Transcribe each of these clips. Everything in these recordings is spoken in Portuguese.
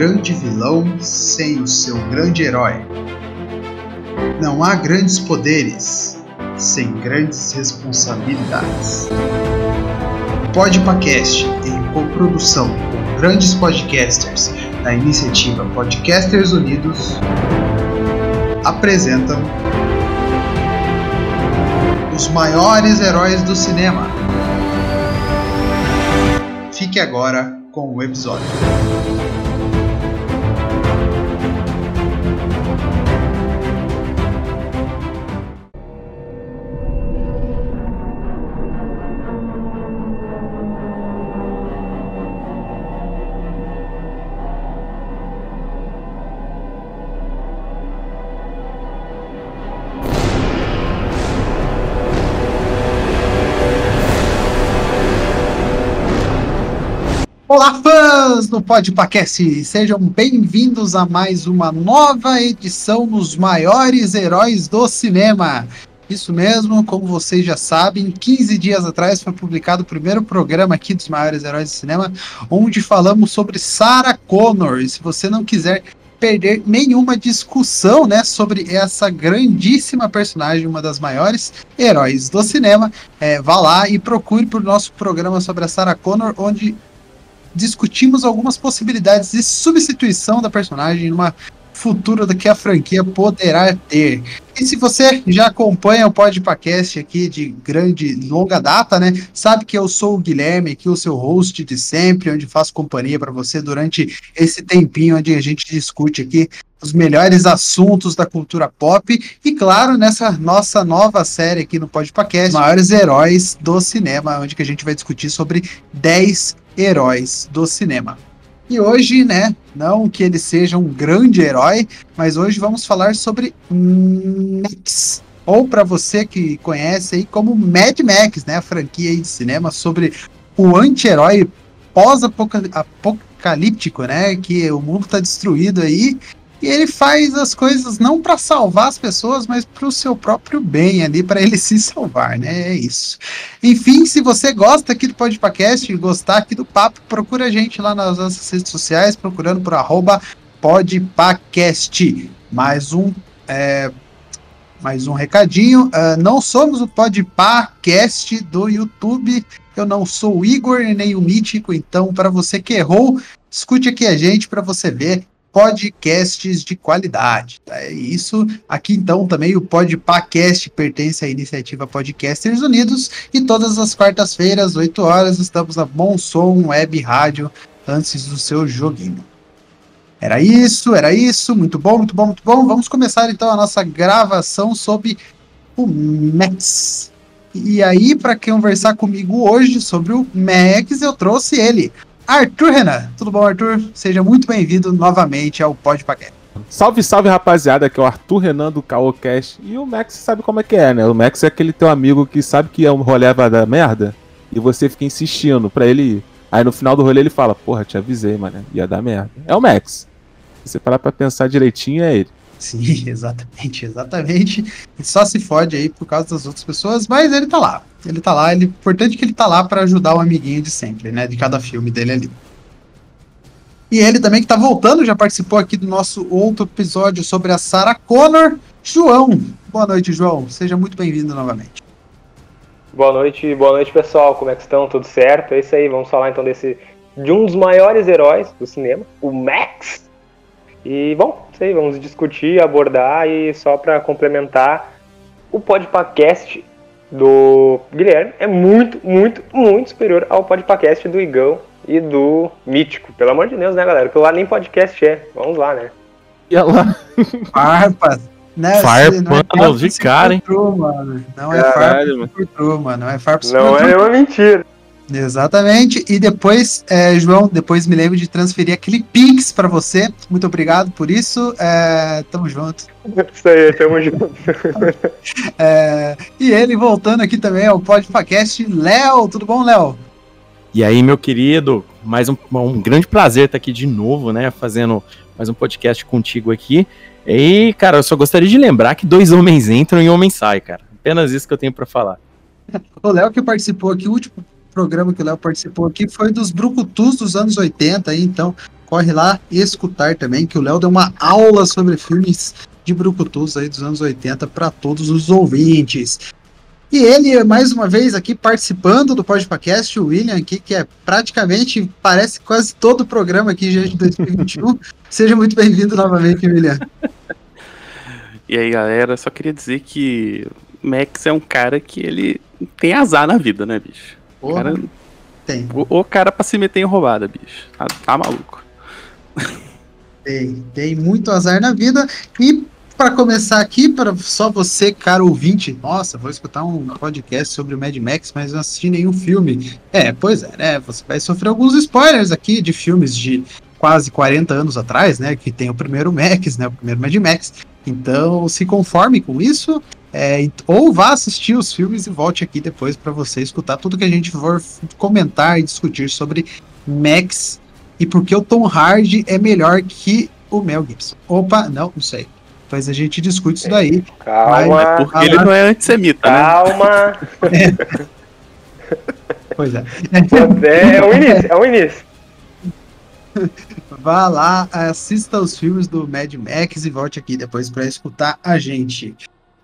grande vilão sem o seu grande herói. Não há grandes poderes sem grandes responsabilidades. Podpacast, em coprodução com grandes podcasters da iniciativa Podcasters Unidos, apresentam os maiores heróis do cinema. Fique agora com o episódio. Fãs do Podpacast! Sejam bem-vindos a mais uma nova edição dos maiores heróis do cinema. Isso mesmo, como vocês já sabem, 15 dias atrás foi publicado o primeiro programa aqui dos maiores heróis do cinema, onde falamos sobre Sarah Connor. E se você não quiser perder nenhuma discussão, né, sobre essa grandíssima personagem, uma das maiores heróis do cinema, é, vá lá e procure por nosso programa sobre a Sarah Connor, onde discutimos algumas possibilidades de substituição da personagem numa futura que a franquia poderá ter. E se você já acompanha o podcast aqui de grande longa data, né, sabe que eu sou o Guilherme, aqui o seu host de sempre, onde faço companhia para você durante esse tempinho onde a gente discute aqui os melhores assuntos da cultura pop e claro, nessa nossa nova série aqui no podcast, maiores heróis do cinema, onde que a gente vai discutir sobre 10 heróis do cinema. E hoje, né, não que ele seja um grande herói, mas hoje vamos falar sobre Max, ou para você que conhece aí como Mad Max, né, a franquia de cinema sobre o anti-herói pós-apocalíptico, né, que o mundo está destruído aí e ele faz as coisas não para salvar as pessoas, mas para o seu próprio bem ali, para ele se salvar, né? É isso. Enfim, se você gosta aqui do podcast e gostar aqui do papo, procura a gente lá nas nossas redes sociais, procurando por arroba podpacast. Mais um. É, mais um recadinho. Uh, não somos o Podpacast do YouTube. Eu não sou o Igor nem o Mítico, então, para você que errou, escute aqui a gente para você ver podcasts de qualidade. Tá? É isso. Aqui então também o Podpacast pertence à iniciativa Podcasters Unidos e todas as quartas-feiras, 8 horas, estamos na Bom Som Web Rádio antes do seu joguinho. Era isso, era isso. Muito bom, muito bom, muito bom. Vamos começar então a nossa gravação sobre o Max. E aí, para conversar comigo hoje sobre o Max, eu trouxe ele, Arthur Renan. Tudo bom, Arthur? Seja muito bem-vindo novamente ao Pod Paquete. Salve, salve, rapaziada, aqui é o Arthur Renan do Caocast. E o Max sabe como é que é, né? O Max é aquele teu amigo que sabe que é um rolê vai dar merda e você fica insistindo pra ele ir. Aí no final do rolê ele fala, porra, te avisei, mano, ia dar merda. É o Max. Se você parar pra pensar direitinho, é ele. Sim, exatamente, exatamente. E só se fode aí por causa das outras pessoas, mas ele tá lá. Ele tá lá, ele, importante que ele tá lá para ajudar o amiguinho de sempre, né? De cada filme dele ali. E ele também que tá voltando, já participou aqui do nosso outro episódio sobre a Sarah Connor, João. Boa noite, João. Seja muito bem-vindo novamente. Boa noite, boa noite, pessoal. Como é que estão? Tudo certo? É isso aí. Vamos falar então desse de um dos maiores heróis do cinema, o Max. E bom, isso aí, vamos discutir, abordar e só para complementar, o podcast do Guilherme é muito, muito, muito superior ao podcast do Igão e do Mítico. Pelo amor de Deus, né, galera? Porque lá nem podcast é. Vamos lá, né? E lá. Farpas. Né? Farpas de cara, hein? mano. Não é Farpas true, mano. Não é Farpas Não é uma mentira. Exatamente. E depois, é, João, depois me lembro de transferir aquele Pix para você. Muito obrigado por isso. É, tamo junto. Isso aí, tamo junto. é, e ele voltando aqui também ao Podcast, Léo. Tudo bom, Léo? E aí, meu querido, mais um, um grande prazer estar aqui de novo, né? Fazendo mais um podcast contigo aqui. E, cara, eu só gostaria de lembrar que dois homens entram e um homem sai, cara. Apenas isso que eu tenho para falar. O Léo que participou aqui, o último programa que o Léo participou aqui foi dos Brucutus dos anos 80, aí, então corre lá escutar também, que o Léo deu uma aula sobre filmes de brucutus aí dos anos 80 para todos os ouvintes. E ele, mais uma vez, aqui participando do podcast, o William, aqui, que é praticamente, parece quase todo o programa aqui de 2021. Seja muito bem-vindo novamente, William. E aí, galera, só queria dizer que Max é um cara que ele tem azar na vida, né, bicho? Porra, cara, tem, o, o cara pra se meter em roubada, bicho. Tá, tá maluco. tem, tem muito azar na vida. E para começar aqui, para só você, cara ouvinte, nossa, vou escutar um podcast sobre o Mad Max, mas não assisti nenhum filme. É, pois é, né? Você vai sofrer alguns spoilers aqui de filmes de quase 40 anos atrás, né? Que tem o primeiro Max, né? O primeiro Mad Max. Então, se conforme com isso, é, ou vá assistir os filmes e volte aqui depois para você escutar tudo que a gente for comentar e discutir sobre Max e porque o Tom Hardy é melhor que o Mel Gibson. Opa, não, não sei. Depois a gente discute isso daí. Calma, É porque ele não é antissemita, né? calma. Pois é. É, é o início, é o início. Vá lá, assista os filmes do Mad Max e volte aqui depois para escutar a gente.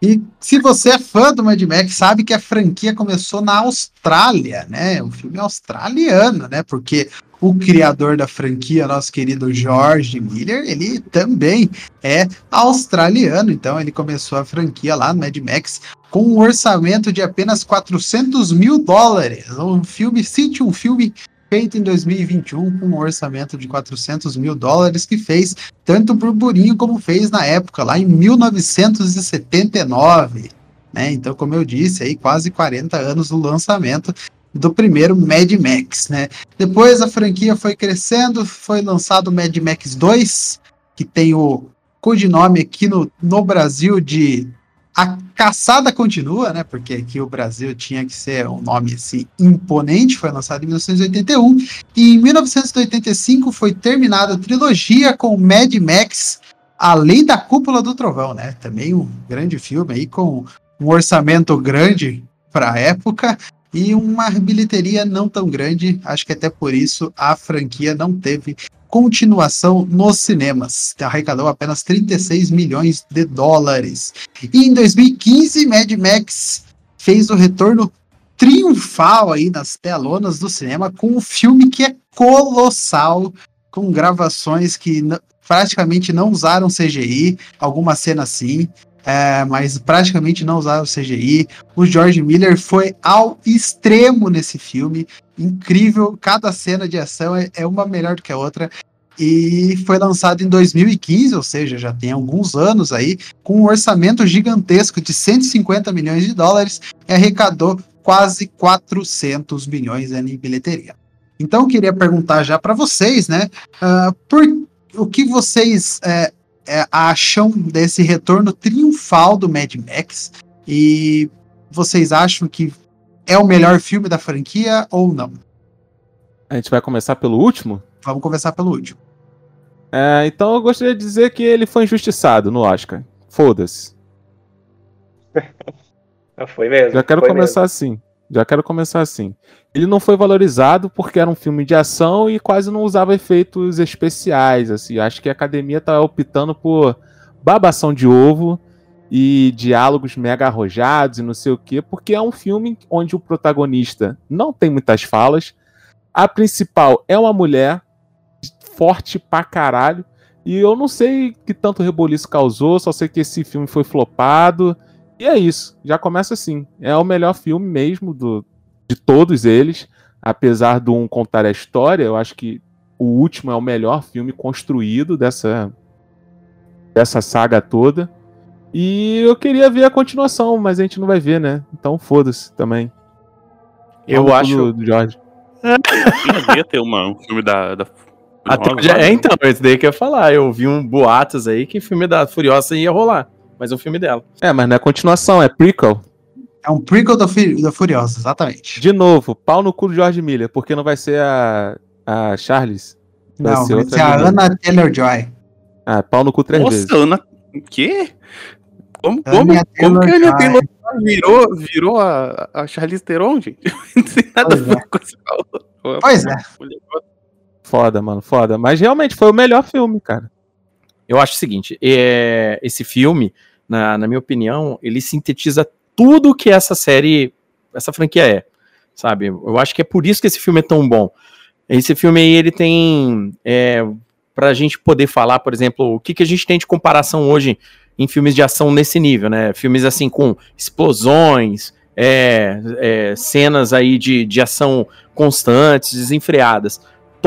E se você é fã do Mad Max, sabe que a franquia começou na Austrália, né? Um filme australiano, né? Porque o criador da franquia, nosso querido George Miller, ele também é australiano, então ele começou a franquia lá no Mad Max com um orçamento de apenas 400 mil dólares. Um filme, cite um filme feito em 2021 com um orçamento de 400 mil dólares que fez tanto burburinho como fez na época, lá em 1979. Né? Então, como eu disse, aí quase 40 anos do lançamento do primeiro Mad Max. Né? Depois a franquia foi crescendo, foi lançado o Mad Max 2, que tem o codinome aqui no, no Brasil de A Caçada Continua, né? Porque aqui o Brasil tinha que ser um nome assim imponente, foi lançado em 1981. E em 1985 foi terminada a trilogia com Mad Max Além da Cúpula do Trovão, né? Também um grande filme aí com um orçamento grande para a época e uma bilheteria não tão grande. Acho que até por isso a franquia não teve continuação nos cinemas. Arrecadou apenas 36 milhões de dólares. E em 2015, Mad Max fez o retorno triunfal aí nas telonas do cinema com um filme que é colossal, com gravações que praticamente não usaram CGI, algumas cenas sim, é, mas praticamente não usaram CGI. O George Miller foi ao extremo nesse filme, incrível, cada cena de ação é, é uma melhor do que a outra. E foi lançado em 2015, ou seja, já tem alguns anos aí, com um orçamento gigantesco de 150 milhões de dólares e arrecadou quase 400 milhões em bilheteria. Então, eu queria perguntar já para vocês, né, ah, por o que vocês é, é, acham desse retorno triunfal do Mad Max e vocês acham que é o melhor filme da franquia ou não? A gente vai começar pelo último? Vamos começar pelo último. É, então eu gostaria de dizer que ele foi injustiçado no Oscar. Foda-se. Foi mesmo. Já quero começar assim. Já quero começar assim. Ele não foi valorizado porque era um filme de ação e quase não usava efeitos especiais. Assim, acho que a academia tá optando por babação de ovo e diálogos mega arrojados e não sei o quê, porque é um filme onde o protagonista não tem muitas falas. A principal é uma mulher forte pra caralho. E eu não sei que tanto reboliço causou, só sei que esse filme foi flopado. E é isso, já começa assim. É o melhor filme mesmo do, de todos eles. Apesar de um contar a história, eu acho que o último é o melhor filme construído dessa, dessa saga toda. E eu queria ver a continuação, mas a gente não vai ver, né? Então foda-se também. Eu acho. Do, do Jorge. Devia ter uma, um filme da. da Até Nossa, já- é, então, esse daí que eu ia falar. Eu vi um boatos aí que filme da Furiosa ia rolar. Mas é um filme dela. É, mas não é continuação, é prequel. É um prequel da, Fu- da Furiosa, exatamente. De novo, pau no cu do George Miller, porque não vai ser a, a Charles. Vai Não, ser vai ser a menina. Ana Taylor-Joy. Ah, pau no cu três vezes. Nossa, Ana. O quê? Como, como, como que a Taylor-Joy. Taylor virou, virou a, a Charlize Theron, gente? Não tem nada Pois a ver com essa outra. Pois é. Foda, mano, foda. Mas realmente foi o melhor filme, cara. Eu acho o seguinte: é, esse filme, na, na minha opinião, ele sintetiza tudo que essa série, essa franquia é. Sabe? Eu acho que é por isso que esse filme é tão bom. Esse filme aí, ele tem. É, pra gente poder falar, por exemplo, o que, que a gente tem de comparação hoje em filmes de ação nesse nível, né? Filmes assim com explosões, é, é, cenas aí de, de ação constantes, desenfreadas.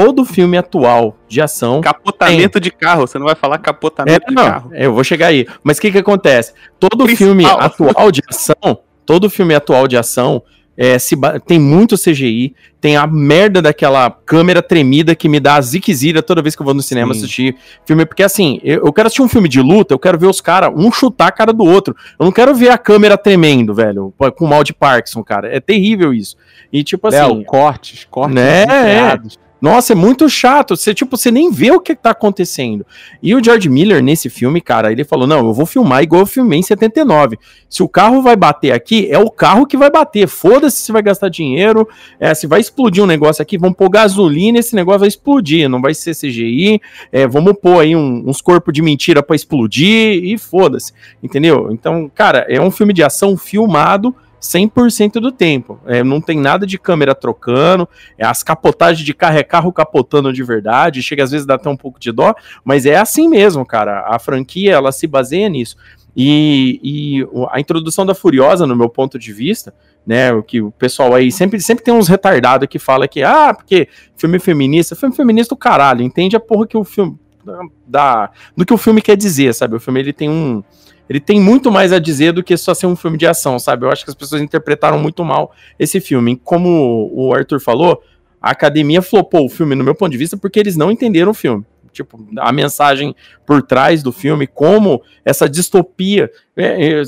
Todo filme atual de ação. Capotamento tem. de carro, você não vai falar capotamento é, de não, carro. Eu vou chegar aí. Mas o que, que acontece? Todo Principal. filme atual de ação, todo filme atual de ação é, tem muito CGI, tem a merda daquela câmera tremida que me dá a ziquezira toda vez que eu vou no cinema Sim. assistir filme. Porque assim, eu, eu, quero assistir um filme de luta, eu quero ver os caras, um chutar a cara do outro. Eu não quero ver a câmera tremendo, velho, com mal de Parkinson, cara. É terrível isso. E tipo assim. Léo, cortes, cortes né? Nossa, é muito chato. Você, tipo, você nem vê o que tá acontecendo. E o George Miller, nesse filme, cara, ele falou: não, eu vou filmar igual eu filmei em 79. Se o carro vai bater aqui, é o carro que vai bater. Foda-se se vai gastar dinheiro. É, se vai explodir um negócio aqui, vamos pôr gasolina, esse negócio vai explodir. Não vai ser CGI. É, vamos pôr aí um, uns corpos de mentira para explodir e foda-se. Entendeu? Então, cara, é um filme de ação filmado 100% do tempo. É, não tem nada de câmera trocando, é as capotagens de carro é carro capotando de verdade, chega às vezes dá até um pouco de dó, mas é assim mesmo, cara. A franquia, ela se baseia nisso. E, e a introdução da Furiosa, no meu ponto de vista, né, o que o pessoal aí sempre, sempre tem uns retardados que fala que, ah, porque filme feminista, filme feminista o caralho, entende a porra que o filme da, do que o filme quer dizer, sabe? O filme ele tem um ele tem muito mais a dizer do que só ser um filme de ação, sabe? Eu acho que as pessoas interpretaram muito mal esse filme. Como o Arthur falou, a academia flopou o filme, no meu ponto de vista, porque eles não entenderam o filme. Tipo, a mensagem por trás do filme, como essa distopia. É, é,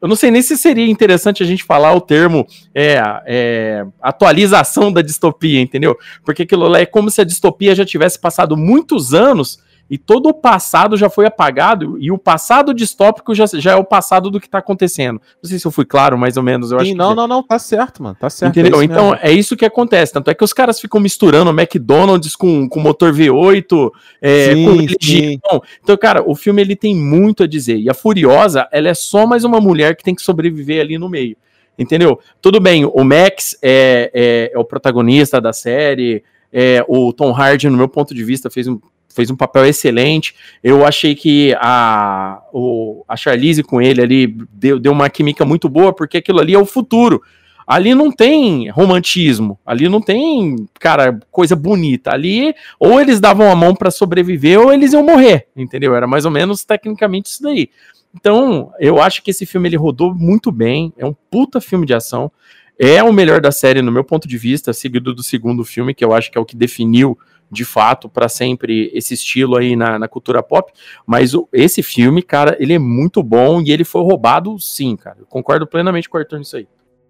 eu não sei nem se seria interessante a gente falar o termo é, é, atualização da distopia, entendeu? Porque aquilo lá é como se a distopia já tivesse passado muitos anos e todo o passado já foi apagado, e o passado distópico já, já é o passado do que tá acontecendo. Não sei se eu fui claro, mais ou menos. Eu Sim, acho não, que... não, não, tá certo, mano. Tá certo. Entendeu? É então, mesmo. é isso que acontece. Tanto é que os caras ficam misturando McDonald's com, com motor V8, é, sim, com religião. Então, cara, o filme ele tem muito a dizer. E a Furiosa, ela é só mais uma mulher que tem que sobreviver ali no meio. Entendeu? Tudo bem, o Max é, é, é o protagonista da série, é, o Tom Hardy, no meu ponto de vista, fez um fez um papel excelente. Eu achei que a, o, a Charlize com ele ali deu, deu uma química muito boa, porque aquilo ali é o futuro. Ali não tem romantismo, ali não tem, cara, coisa bonita. Ali, ou eles davam a mão para sobreviver, ou eles iam morrer, entendeu? Era mais ou menos tecnicamente isso daí. Então, eu acho que esse filme ele rodou muito bem, é um puta filme de ação. É o melhor da série, no meu ponto de vista, seguido do segundo filme, que eu acho que é o que definiu de fato para sempre esse estilo aí na, na cultura pop, mas o, esse filme, cara, ele é muito bom e ele foi roubado sim, cara. Eu concordo plenamente com o Arthur nisso aí.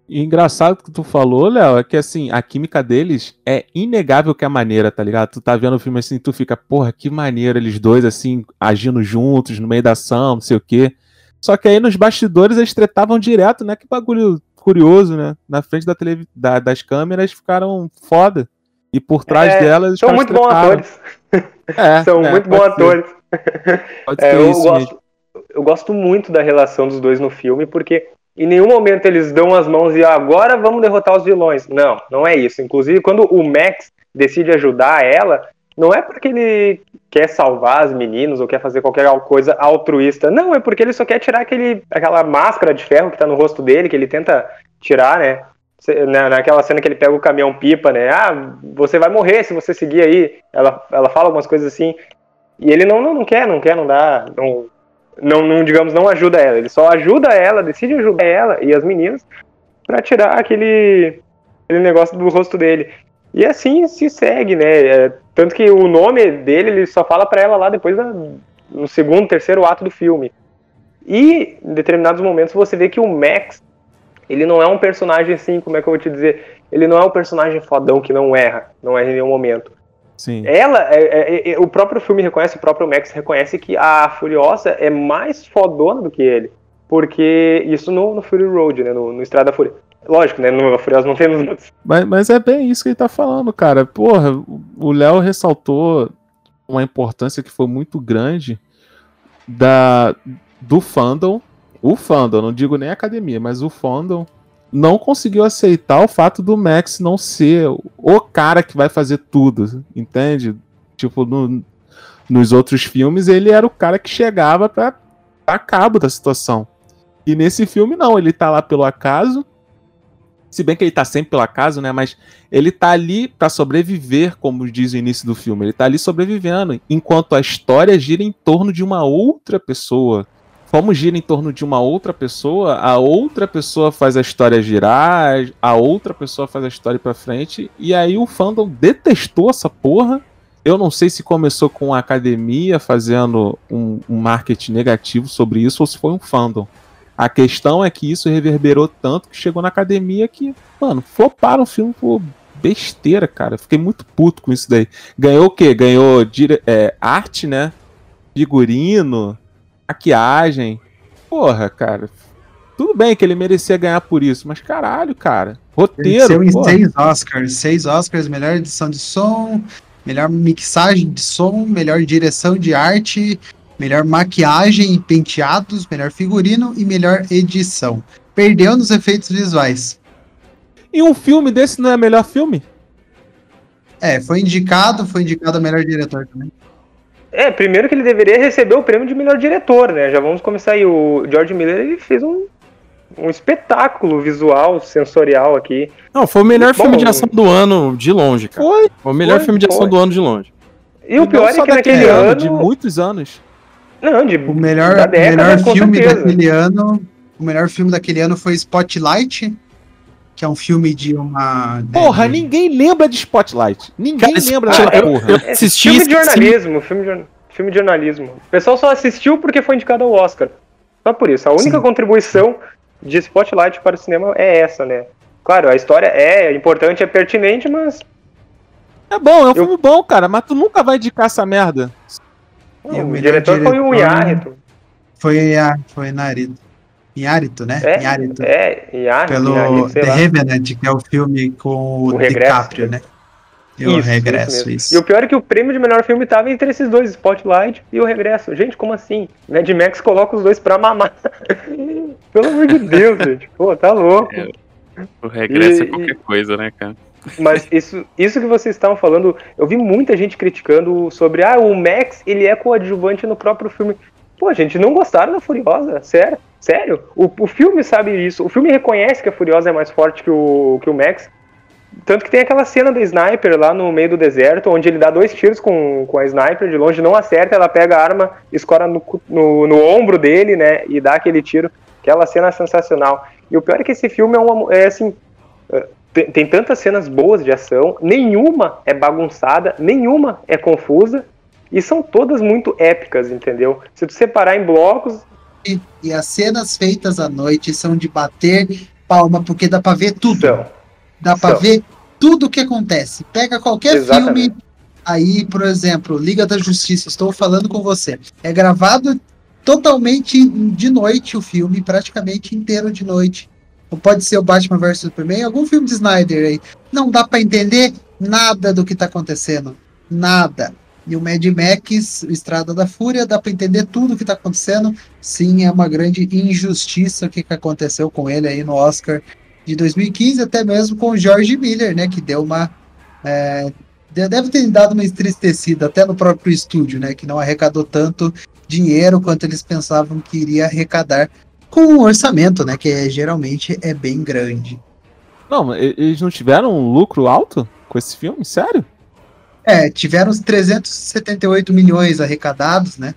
E engraçado que tu falou, Léo, é que assim, a química deles é inegável que é maneira, tá ligado? Tu tá vendo o filme assim, tu fica, porra, que maneira eles dois assim, agindo juntos, no meio da ação, não sei o quê. Só que aí nos bastidores eles tretavam direto, né? Que bagulho curioso, né? Na frente da, da das câmeras ficaram foda. E por trás é, delas. São muito bons atores. É, são é, muito bons ser. atores. Pode é, eu, gosto, eu gosto muito da relação dos dois no filme, porque em nenhum momento eles dão as mãos e ah, agora vamos derrotar os vilões. Não, não é isso. Inclusive, quando o Max decide ajudar ela, não é porque ele quer salvar as meninas ou quer fazer qualquer coisa altruísta. Não, é porque ele só quer tirar aquele, aquela máscara de ferro que tá no rosto dele, que ele tenta tirar, né? Naquela cena que ele pega o caminhão pipa, né? Ah, você vai morrer se você seguir aí. Ela, ela fala algumas coisas assim. E ele não, não, não quer, não quer, não dá. Não, não, não, digamos, não ajuda ela. Ele só ajuda ela, decide ajudar ela e as meninas para tirar aquele, aquele negócio do rosto dele. E assim se segue, né? É, tanto que o nome dele ele só fala para ela lá depois da, no segundo, terceiro ato do filme. E em determinados momentos você vê que o Max ele não é um personagem assim, como é que eu vou te dizer? Ele não é um personagem fodão que não erra, não erra em nenhum momento. Sim. Ela, é, é, é, o próprio filme reconhece, o próprio Max reconhece que a Furiosa é mais fodona do que ele. Porque isso no, no Fury Road, né? No, no Estrada da Fúria. Lógico, né? No Furiosa não temos outros. Mas, mas é bem isso que ele tá falando, cara. Porra, o Léo ressaltou uma importância que foi muito grande da do fandom. O fandom, não digo nem a academia, mas o fandom não conseguiu aceitar o fato do Max não ser o cara que vai fazer tudo, entende? Tipo, no, nos outros filmes ele era o cara que chegava pra dar cabo da situação. E nesse filme não, ele tá lá pelo acaso. Se bem que ele tá sempre pelo acaso, né? Mas ele tá ali para sobreviver, como diz o início do filme. Ele tá ali sobrevivendo, enquanto a história gira em torno de uma outra pessoa. Como gira em torno de uma outra pessoa, a outra pessoa faz a história girar, a outra pessoa faz a história para frente, e aí o fandom detestou essa porra. Eu não sei se começou com a academia fazendo um, um marketing negativo sobre isso ou se foi um fandom. A questão é que isso reverberou tanto que chegou na academia que, mano, floparam o filme por besteira, cara. Fiquei muito puto com isso daí. Ganhou o quê? Ganhou é, arte, né? Figurino, maquiagem. Porra, cara. Tudo bem que ele merecia ganhar por isso, mas caralho, cara. Roteiro. Porra. seis Oscars. Seis Oscars, melhor edição de som, melhor mixagem de som, melhor direção de arte, melhor maquiagem e penteados, melhor figurino e melhor edição. Perdeu nos efeitos visuais. E um filme desse não é melhor filme? É, foi indicado, foi indicado a melhor diretor também. É, primeiro que ele deveria receber o prêmio de melhor diretor, né? Já vamos começar aí. O George Miller ele fez um, um espetáculo visual, sensorial aqui. Não, foi o melhor Bom, filme de ação do ano, de longe, cara. Foi. Foi o melhor foi, filme de ação foi. do ano de longe. E o pior é que naquele daquele ano. de muitos anos. Não, de O melhor, da década, melhor filme certeza. daquele ano, o melhor filme daquele ano foi Spotlight, que é um filme de uma Porra, ninguém lembra de Spotlight. Ninguém Cara, lembra Spotlight- dessa porra. eu- É assisti filme de jornalismo, filme de, filme de jornalismo. O pessoal só assistiu porque foi indicado ao Oscar. Só por isso. A única Sim. contribuição de Spotlight para o cinema é essa, né? Claro, a história é importante, é pertinente, mas É bom, é um Eu- filme bom, cara, mas tu nunca vai indicar essa merda. E o melhor diretor foi o diretor- Iárritu. foi a foi Narito. Inharito, né? É, Inharito. é, Iárritu, Pelo sei The lá. Revenant, que é o filme com o, O Regresso. DiCaprio, né? E o Isso, regresso, mesmo. isso. E o pior é que o prêmio de melhor filme tava entre esses dois, Spotlight e o Regresso. Gente, como assim? Mad Max coloca os dois pra mamar. Pelo amor de Deus, gente. Pô, tá louco. É. O regresso E- é qualquer coisa, né, cara? Mas isso, isso que vocês estavam falando, eu vi muita gente criticando sobre, ah, o Max, ele é coadjuvante no próprio filme. Pô, gente, não gostaram da Furiosa? Sério? Sério? O, o filme sabe isso. O filme reconhece que a Furiosa é mais forte que o, que o Max. Tanto que tem aquela cena da sniper lá no meio do deserto, onde ele dá dois tiros com, com a sniper, de longe não acerta, ela pega a arma, escora no, no, no ombro dele, né, e dá aquele tiro. Aquela cena sensacional. E o pior é que esse filme é, é assim, tem, tem tantas cenas boas de ação, nenhuma é bagunçada, nenhuma é confusa, e são todas muito épicas, entendeu? Se tu separar em blocos, E, as cenas feitas à noite são de bater palma, porque dá pra ver tudo. são. Dá pra São. ver tudo o que acontece. Pega qualquer Exatamente. filme aí, por exemplo, Liga da Justiça, estou falando com você. É gravado totalmente de noite o filme, praticamente inteiro de noite. Ou pode ser o Batman vs Superman, algum filme de Snyder aí. Não dá pra entender nada do que tá acontecendo. Nada. E o Mad Max, Estrada da Fúria, dá pra entender tudo o que tá acontecendo. Sim, é uma grande injustiça o que, que aconteceu com ele aí no Oscar de 2015, até mesmo com o George Miller, né? Que deu uma. é, de- deve ter dado uma entristecida até no próprio estúdio, né? Que não arrecadou tanto dinheiro quanto eles pensavam que iria arrecadar com o orçamento, né? Que é, geralmente é bem grande. Não, eles não tiveram um lucro alto com esse filme? Sério? É, tiveram os 378 milhões arrecadados, né?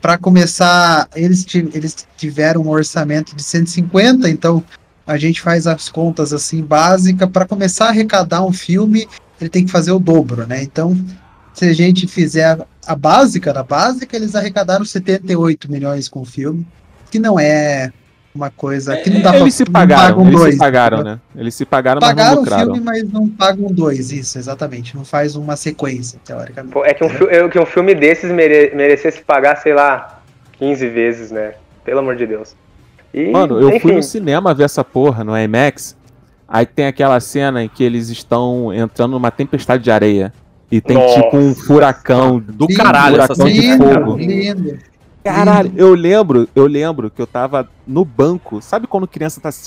para começar, eles, eles tiveram um orçamento de 150, então a gente faz as contas assim básica. Para começar a arrecadar um filme, ele tem que fazer o dobro, né? Então, se a gente fizer a, a básica da básica, eles arrecadaram 78 milhões com o filme, que não é uma coisa que não dá pra eles se não pagaram, pagam eles dois, se pagaram, né? Eles se pagaram, mas não Pagaram o lucraram. filme, mas não pagam dois, isso, exatamente. Não faz uma sequência, teoricamente. Pô, É que um, é que um filme desses mere- merecesse pagar, sei lá, 15 vezes, né? Pelo amor de Deus. E, Mano, eu fui enfim, no cinema ver essa porra, no IMAX. Aí tem aquela cena em que eles estão entrando numa tempestade de areia. E tem Nossa. tipo um furacão Do Lindo, caralho essa furacão de. Lindo, fogo. lindo. Caralho, eu lembro, eu lembro que eu tava no banco. Sabe quando criança tá se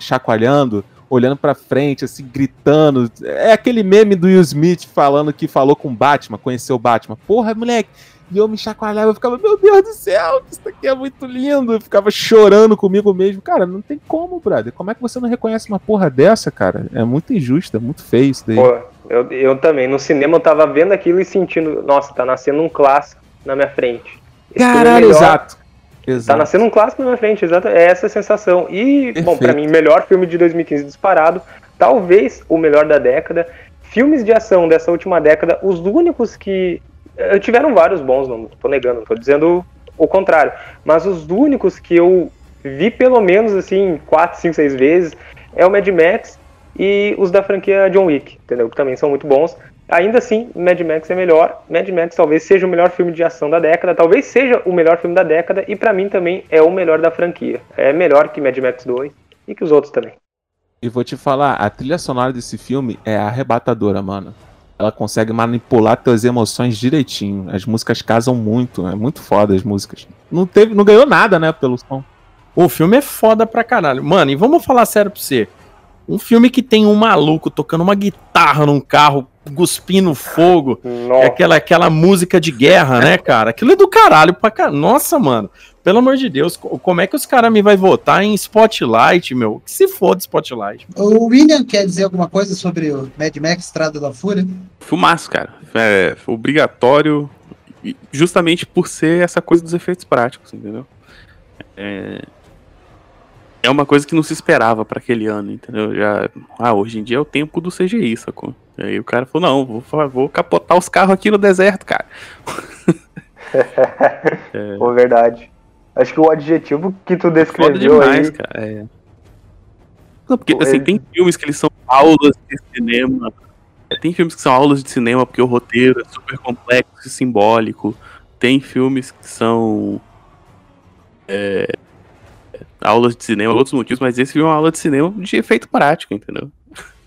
chacoalhando, olhando pra frente, assim, gritando? É aquele meme do Will Smith falando que falou com o Batman, conheceu o Batman. Porra, moleque. E eu me chacoalhava, eu ficava, meu Deus do céu, isso daqui é muito lindo. Eu ficava chorando comigo mesmo. Cara, não tem como, brother. Como é que você não reconhece uma porra dessa, cara? É muito injusto, é muito feio isso daí. Pô, eu, eu também. No cinema eu tava vendo aquilo e sentindo, nossa, tá nascendo um clássico na minha frente. Caralho, melhor. exato. Tá Exato. nascendo um clássico na minha frente, exato. É essa a sensação. E, bom, Perfeito. pra mim, melhor filme de 2015 disparado. Talvez o melhor da década. Filmes de ação dessa última década, os únicos que. eh, Tiveram vários bons, não tô negando, não tô dizendo o contrário. Mas os únicos que eu vi pelo menos assim, 4, 5, 6 vezes é o Mad Max e os da franquia John Wick, entendeu? Que também são muito bons. Ainda assim, Mad Max é melhor. Mad Max talvez seja o melhor filme de ação da década, talvez seja o melhor filme da década e pra mim também é o melhor da franquia. É melhor que Mad Max 2 e que os outros também. E vou te falar, a trilha sonora desse filme é arrebatadora, mano. Ela consegue manipular tuas emoções direitinho. As músicas casam muito, é muito foda as músicas. Não teve, não ganhou nada, né, pelo som. O filme é foda pra caralho. Mano, e vamos falar sério pra você. Um filme que tem um maluco tocando uma guitarra num carro, cuspindo fogo. É Nossa, aquela, aquela música de guerra, né, cara? Aquilo é do caralho pra caralho. Nossa, mano. Pelo amor de Deus, co- como é que os caras me vai votar em Spotlight, meu? Que se foda Spotlight. O William quer dizer alguma coisa sobre o Mad Max Estrada da Fúria? Filmaço, cara. É obrigatório, justamente por ser essa coisa dos efeitos práticos, entendeu? É, é uma coisa que não se esperava pra aquele ano, entendeu? Já, ah, hoje em dia é o tempo do CGI, sacou? E aí o cara falou, não, vou, vou capotar os carros aqui no deserto, cara. Pô, verdade. Acho que o adjetivo que tu Foda descreveu demais, aí, cara. É. Não, porque assim, é- tem filmes que eles são aulas de cinema. É, Tem filmes que são aulas de cinema porque o roteiro é super complexo e simbólico. Tem filmes que são é, aulas de cinema, outros motivos, mas esse filme é uma aula de cinema de efeito prático, entendeu?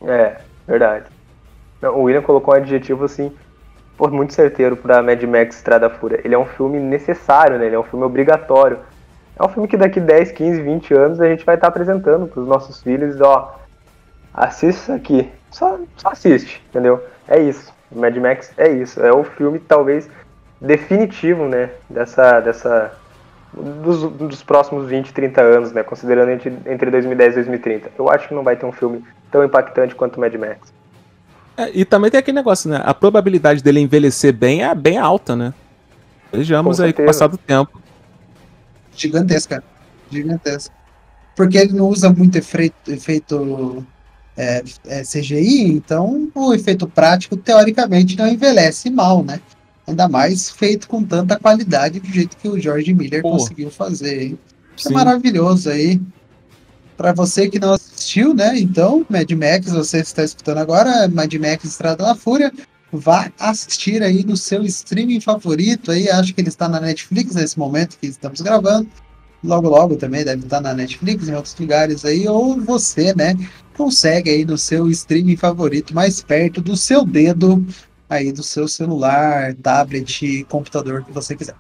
É, verdade. Não, o William colocou um adjetivo assim, pô, muito certeiro pra Mad Max Estrada da Fúria. Ele é um filme necessário, né? Ele é um filme obrigatório. É um filme que daqui 10, 15, 20 anos a gente vai estar apresentando pros nossos filhos, ó, assiste isso aqui. Só, só assiste, entendeu? É isso. Mad Max é isso. É o filme talvez definitivo, né? Dessa. dessa dos, dos próximos 20, 30 anos, né? Considerando entre, entre 2010 e 2030. Eu acho que não vai ter um filme tão impactante quanto Mad Max. É, e também tem aquele negócio, né? A probabilidade dele envelhecer bem é bem alta, né? Vejamos Com aí com o passar do tempo. Gigantesca. Gigantesca. Porque ele não usa muito efeito, efeito é, é, CGI, então o efeito prático, teoricamente, não envelhece mal, né? Ainda mais feito com tanta qualidade do jeito que o George Miller Pô. conseguiu fazer. hein? Isso é maravilhoso aí. Pra você que não assistiu, né? Então, Mad Max, você está escutando agora, Mad Max Estrada da Fúria, vá assistir aí no seu streaming favorito aí, acho que ele está na Netflix nesse momento que estamos gravando. Logo, logo também deve estar na Netflix, em outros lugares aí, ou você, né, consegue aí no seu streaming favorito, mais perto do seu dedo, aí do seu celular, tablet, computador que você quiser.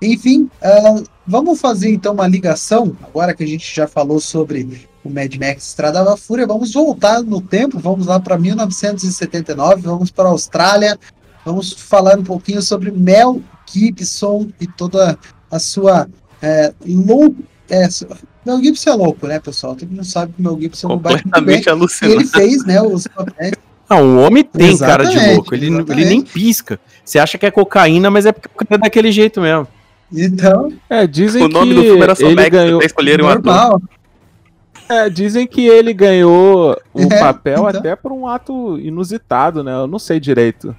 Enfim, ah, vamos fazer então uma ligação, agora que a gente já falou sobre o Mad Max Estrada da Fúria, vamos voltar no tempo, vamos lá para 1979, vamos para a Austrália, vamos falar um pouquinho sobre Mel Gibson e toda a sua é, lou é, Mel Gibson é louco, né, pessoal? Todo mundo sabe que o Mel Gibson. Completamente alucinante. ele fez, né, os papéis. Ah, o homem tem cara de Exatamente, louco. Ele, ele exatamente. nem pisca. Você acha que é cocaína, mas é porque o cara é daquele jeito mesmo. Então, É, dizem O nome que do filme era só ele Max, ganhou. escolheram um ator. normal. É, dizem que ele ganhou o É, papel então. até por um ato inusitado, né? Eu não sei direito.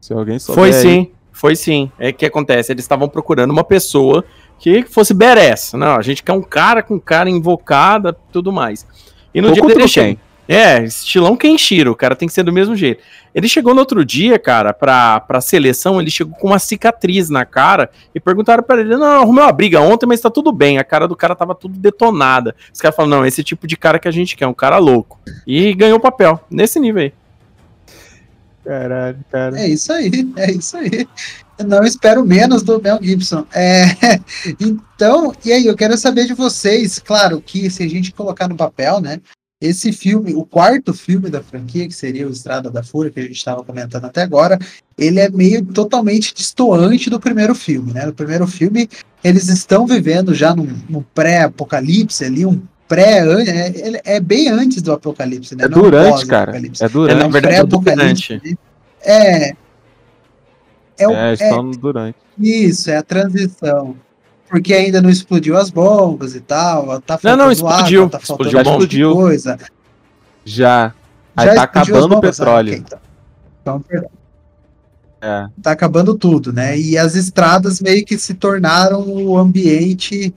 Se alguém souber. Foi aí. sim, foi sim. É que acontece, eles estavam procurando uma pessoa que fosse badass. Não, a gente quer um cara com cara invocada, tudo mais. E no Pouco dia ele chega, quem? É, estilão Kenshiro, o cara tem que ser do mesmo jeito. Ele chegou no outro dia, cara, pra, pra seleção, ele chegou com uma cicatriz na cara e perguntaram pra ele: não, arrumei uma briga ontem, mas tá tudo bem. A cara do cara tava tudo detonada. Os caras falaram: não, esse tipo de cara que a gente quer, um cara louco. E ganhou o papel, nesse nível aí. Caralho, cara. É isso aí, é isso aí. Eu não espero menos do Mel Gibson. É, então, e aí, eu quero saber de vocês, claro, que se a gente colocar no papel, né? Esse filme, o quarto filme da franquia, que seria o Estrada da Fúria, que a gente estava comentando até agora, ele é meio totalmente distoante do primeiro filme, né? No primeiro filme, eles estão vivendo já num, num pré-apocalipse ali, um pré é, é, bem antes do apocalipse, né? É durante, cara. É durante. É, na verdade, é durante. É. É, é, estão é, durante. Isso, é a transição. Porque ainda não explodiu as bombas e tal. Tá não, não, explodiu. Água, tá explodiu, explodiu. coisa. Já. Aí Já tá acabando o petróleo. Ah, okay, então. então, é. Tá acabando tudo, né? E as estradas meio que se tornaram o ambiente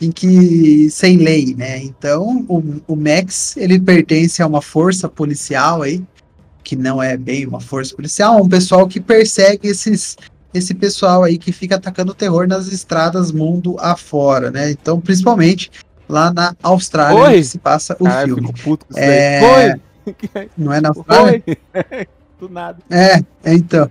em que sem lei, né? Então o, o Max ele pertence a uma força policial aí que não é bem uma força policial, é um pessoal que persegue esses esse pessoal aí que fica atacando terror nas estradas mundo afora, né? Então principalmente lá na Austrália Oi? que se passa o ah, filme. é... Não é na Austrália? Do nada. É, é então.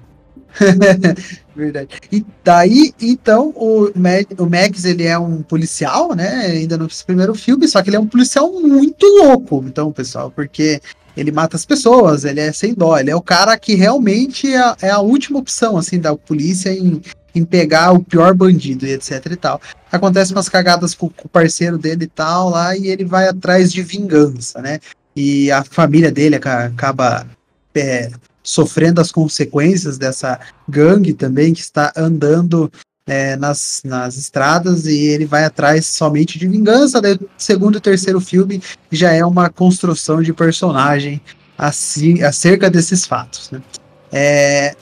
Verdade. E daí, então, o, o Max, ele é um policial, né? Ainda no primeiro filme, só que ele é um policial muito louco, então, pessoal, porque ele mata as pessoas, ele é sem dó, ele é o cara que realmente é, é a última opção, assim, da polícia em, em pegar o pior bandido e etc e tal. Acontece umas cagadas com, com o parceiro dele e tal lá, e ele vai atrás de vingança, né? E a família dele acaba é, sofrendo as consequências dessa gangue também que está andando é, nas, nas estradas e ele vai atrás somente de vingança. Daí, segundo e terceiro filme já é uma construção de personagem assim, acerca desses fatos. Né? É,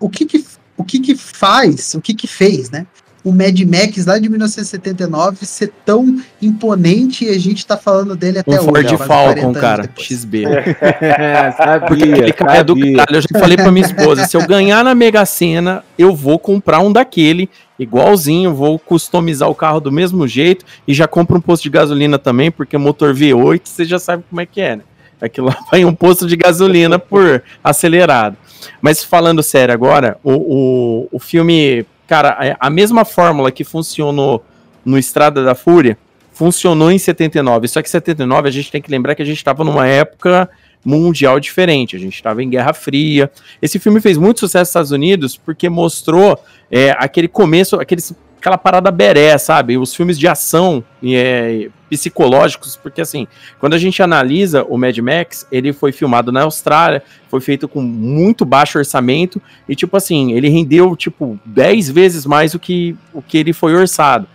o que, que o que, que faz, o que, que fez, né? O Mad Max lá de 1979 ser tão imponente e a gente tá falando dele até um hoje. Ford Falcon, cara, XB. é, sabia, Porque cara é do caralho. Eu já falei pra minha esposa, se eu ganhar na Mega Sena, eu vou comprar um daquele, igualzinho, vou customizar o carro do mesmo jeito e já compro um posto de gasolina também, porque motor V8, você já sabe como é que é, né? Aquilo lá vai um posto de gasolina por acelerado. Mas falando sério agora, o, o, o filme Cara, é a mesma fórmula que funcionou no Estrada da Fúria funcionou em 79. Só que em 79 a gente tem que lembrar que a gente estava numa época mundial diferente. A gente estava em Guerra Fria. Esse filme fez muito sucesso nos Estados Unidos porque mostrou é, aquele começo, aqueles aquela parada beré, sabe? Os filmes de ação é, psicológicos, porque assim, quando a gente analisa o Mad Max, ele foi filmado na Austrália, foi feito com muito baixo orçamento e tipo assim, ele rendeu tipo 10 vezes mais do que o que ele foi orçado.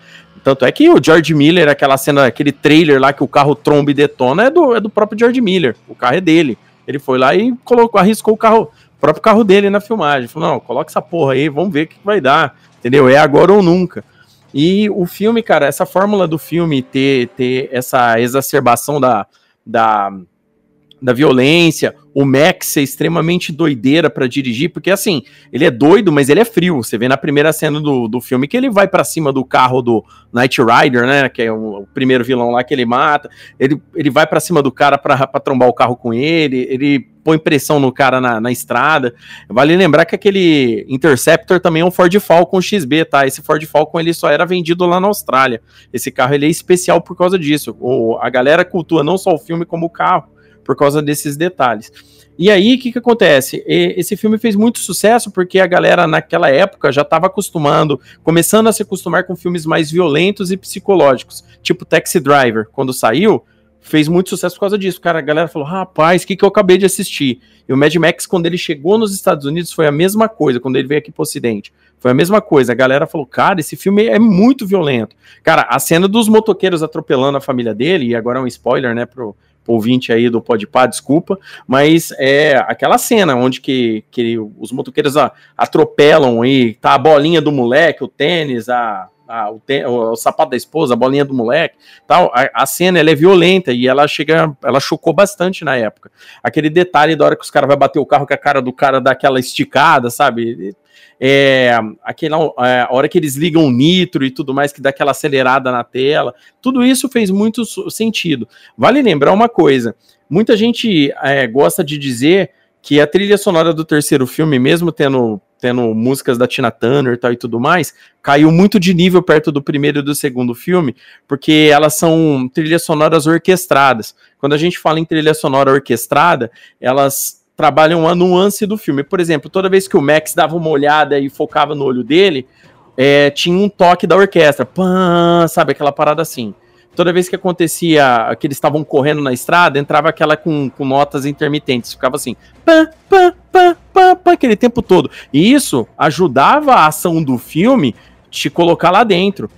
Tanto é que o George Miller, aquela cena, aquele trailer lá que o carro tromba e detona, é do, é do próprio George Miller. O carro é dele. Ele foi lá e colocou, arriscou o carro, o próprio carro dele na filmagem. Falou: não, coloca essa porra aí, vamos ver o que vai dar entendeu? É agora ou nunca. E o filme, cara, essa fórmula do filme ter, ter essa exacerbação da, da, da violência, o Max ser extremamente doideira para dirigir, porque assim, ele é doido, mas ele é frio. Você vê na primeira cena do, do filme que ele vai para cima do carro do Knight Rider, né? Que é o, o, primeiro vilão lá que ele mata. Ele, ele vai para cima do cara para trombar o carro com ele, ele põe pressão no cara na, na estrada. Vale lembrar que aquele Interceptor também é um Ford Falcon XB, tá? Esse Ford Falcon ele só era vendido lá na Austrália. Esse carro ele é especial por causa disso. O, a galera cultua não só o filme como o carro por causa desses detalhes. E aí, o que, que acontece? Esse filme fez muito sucesso porque a galera naquela época já estava acostumando, começando a se acostumar com filmes mais violentos e psicológicos, tipo Taxi Driver, quando saiu, fez muito sucesso por causa disso. Cara, a galera falou: rapaz, o que, que eu acabei de assistir? E o Mad Max, quando ele chegou nos Estados Unidos, foi a mesma coisa, quando ele veio aqui pro Ocidente. Foi a mesma coisa. A galera falou: cara, esse filme é muito violento. Cara, a cena dos motoqueiros atropelando a família dele, e agora é um spoiler, né, pro, ouvinte aí do Podpah, desculpa, mas é aquela cena onde que, que os motoqueiros atropelam e tá a bolinha do moleque, o tênis, a, o, o, o, sapato da esposa, a bolinha do moleque, tal. A, a, cena ela é violenta e ela chega, ela chocou bastante na época. Aquele detalhe da hora que os caras vai bater o carro que a cara do cara dá aquela esticada, sabe? É, aquela, é, a hora que eles ligam o nitro e tudo mais, que dá aquela acelerada na tela, tudo isso fez muito sentido. Vale lembrar uma coisa: muita gente é, gosta de dizer que a trilha sonora do terceiro filme, mesmo tendo, tendo músicas da Tina Turner tal, e tudo mais, caiu muito de nível perto do primeiro e do segundo filme, porque elas são trilhas sonoras orquestradas. Quando a gente fala em trilha sonora orquestrada, elas trabalham a nuance do filme. Por exemplo, toda vez que o Max dava uma olhada e focava no olho dele, é, tinha um toque da orquestra, Pã, sabe, aquela parada assim toda vez que acontecia que eles estavam correndo na estrada, entrava aquela com, com notas intermitentes, ficava assim, pá, pá, pá, pá, pá, aquele tempo todo. E isso ajudava a ação do filme te colocar lá dentro.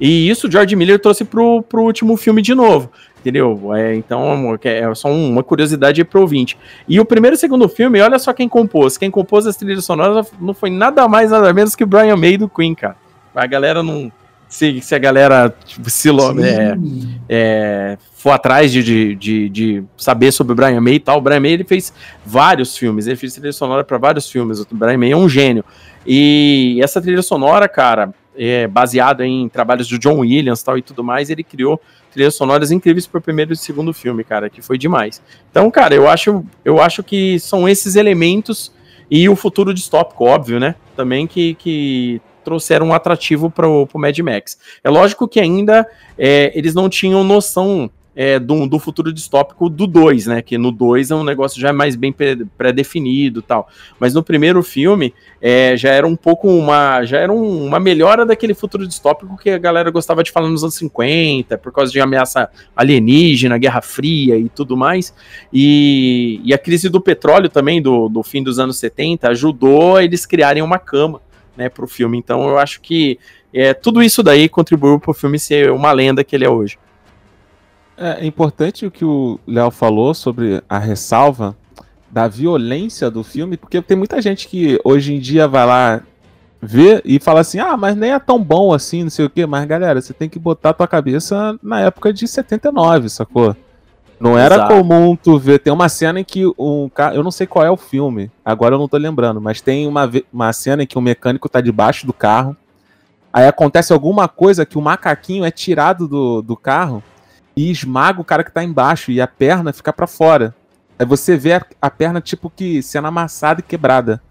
E isso o George Miller trouxe pro, pro último filme de novo. Entendeu? É, então, é só uma curiosidade pro ouvinte. E o primeiro e segundo filme, olha só quem compôs. Quem compôs as trilhas sonoras não foi nada mais, nada menos que Brian May do Queen, cara. A galera não, se, se a galera tipo, se é, é, for atrás de, de, de, de, saber sobre o Brian May e tal, o Brian May ele fez vários filmes, ele fez trilha sonora para vários filmes. O Brian May é um gênio. E essa trilha sonora, cara, é baseada em trabalhos do John Williams tal e tudo mais, ele criou trilhas sonoras incríveis para o primeiro e segundo filme, cara, que foi demais. Então, cara, eu acho, eu acho que são esses elementos e o futuro distópico, óbvio, né? Também que, que trouxeram um atrativo para o Mad Max. É lógico que ainda é, eles não tinham noção é, do, do, futuro distópico do 2, né? Que no 2 é um negócio já mais bem pré-definido tal. Mas no primeiro filme é, já era um pouco uma. Já era um, uma melhora daquele futuro distópico que a galera gostava de falar nos anos 50, por causa de ameaça alienígena, Guerra Fria e tudo mais. E, e a crise do petróleo também, do, do fim dos anos 70, ajudou eles criarem uma cama né, para o filme. Então eu acho que é, tudo isso daí contribuiu para o filme ser uma lenda que ele é hoje. É importante o que o Léo falou sobre a ressalva da violência do filme, porque tem muita gente que hoje em dia vai lá ver e fala assim: ah, mas nem é tão bom assim, não sei o quê. Mas galera, você tem que botar a tua cabeça na época de 79, sacou? Não era Exato. comum tu ver. Tem uma cena em que um cara. Eu não sei qual é o filme, agora eu não tô lembrando, mas tem uma, uma cena em que o um mecânico tá debaixo do carro. Aí acontece alguma coisa que o macaquinho é tirado do, do carro e esmaga o cara que tá embaixo e a perna fica para fora. Aí você vê a, a, perna tipo que sendo amassada e quebrada.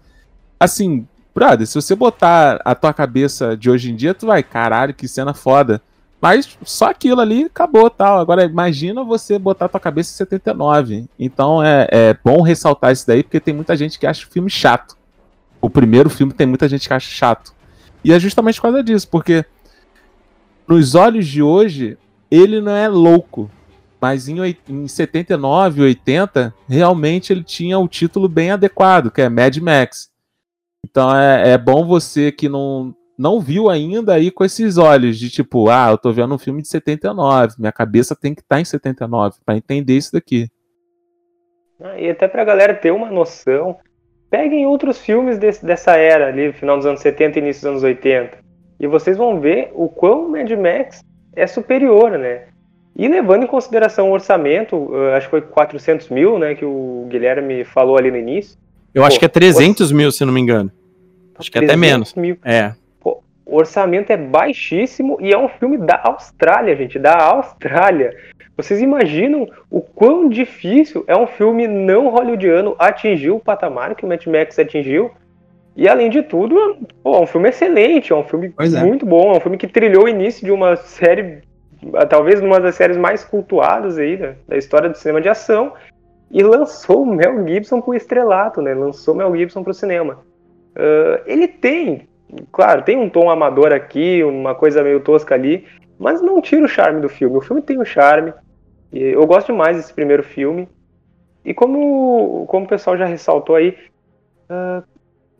Assim, brother, se você botar a tua cabeça de hoje em dia, tu vai, caralho, que cena foda. Mas só aquilo ali acabou tal. Agora imagina você botar tua cabeça em 79. Então é, é bom ressaltar isso daí, porque tem muita gente que acha o filme chato. O primeiro filme tem muita gente que acha chato. E é justamente por causa disso, porque nos olhos de hoje, ele não é louco. Mas em, em 79, 80, realmente ele tinha o título bem adequado, que é Mad Max. Então é, é bom você que não, não viu ainda aí com esses olhos de tipo, ah, eu tô vendo um filme de 79, minha cabeça tem que estar tá em 79 para entender isso daqui. Ah, e até pra galera ter uma noção, peguem outros filmes desse, dessa era ali, final dos anos 70 e início dos anos 80, e vocês vão ver o quão Mad Max é superior, né? E levando em consideração o orçamento, acho que foi 400 mil, né, que o Guilherme falou ali no início. Eu Pô, acho que é 300 mil, se não me engano. Acho que é até menos. Mil. É. O orçamento é baixíssimo e é um filme da Austrália, gente, da Austrália. Vocês imaginam o quão difícil é um filme não hollywoodiano atingir o patamar que o Matt Max atingiu? E além de tudo, pô, é um filme excelente, é um filme é. muito bom, é um filme que trilhou o início de uma série, talvez uma das séries mais cultuadas aí da, da história do cinema de ação, e lançou o Mel Gibson pro estrelato, né? Lançou Mel Gibson pro cinema. Uh, ele tem Claro, tem um tom amador aqui, uma coisa meio tosca ali, mas não tira o charme do filme. O filme tem um charme. Eu gosto demais desse primeiro filme. E como, como o pessoal já ressaltou aí, uh,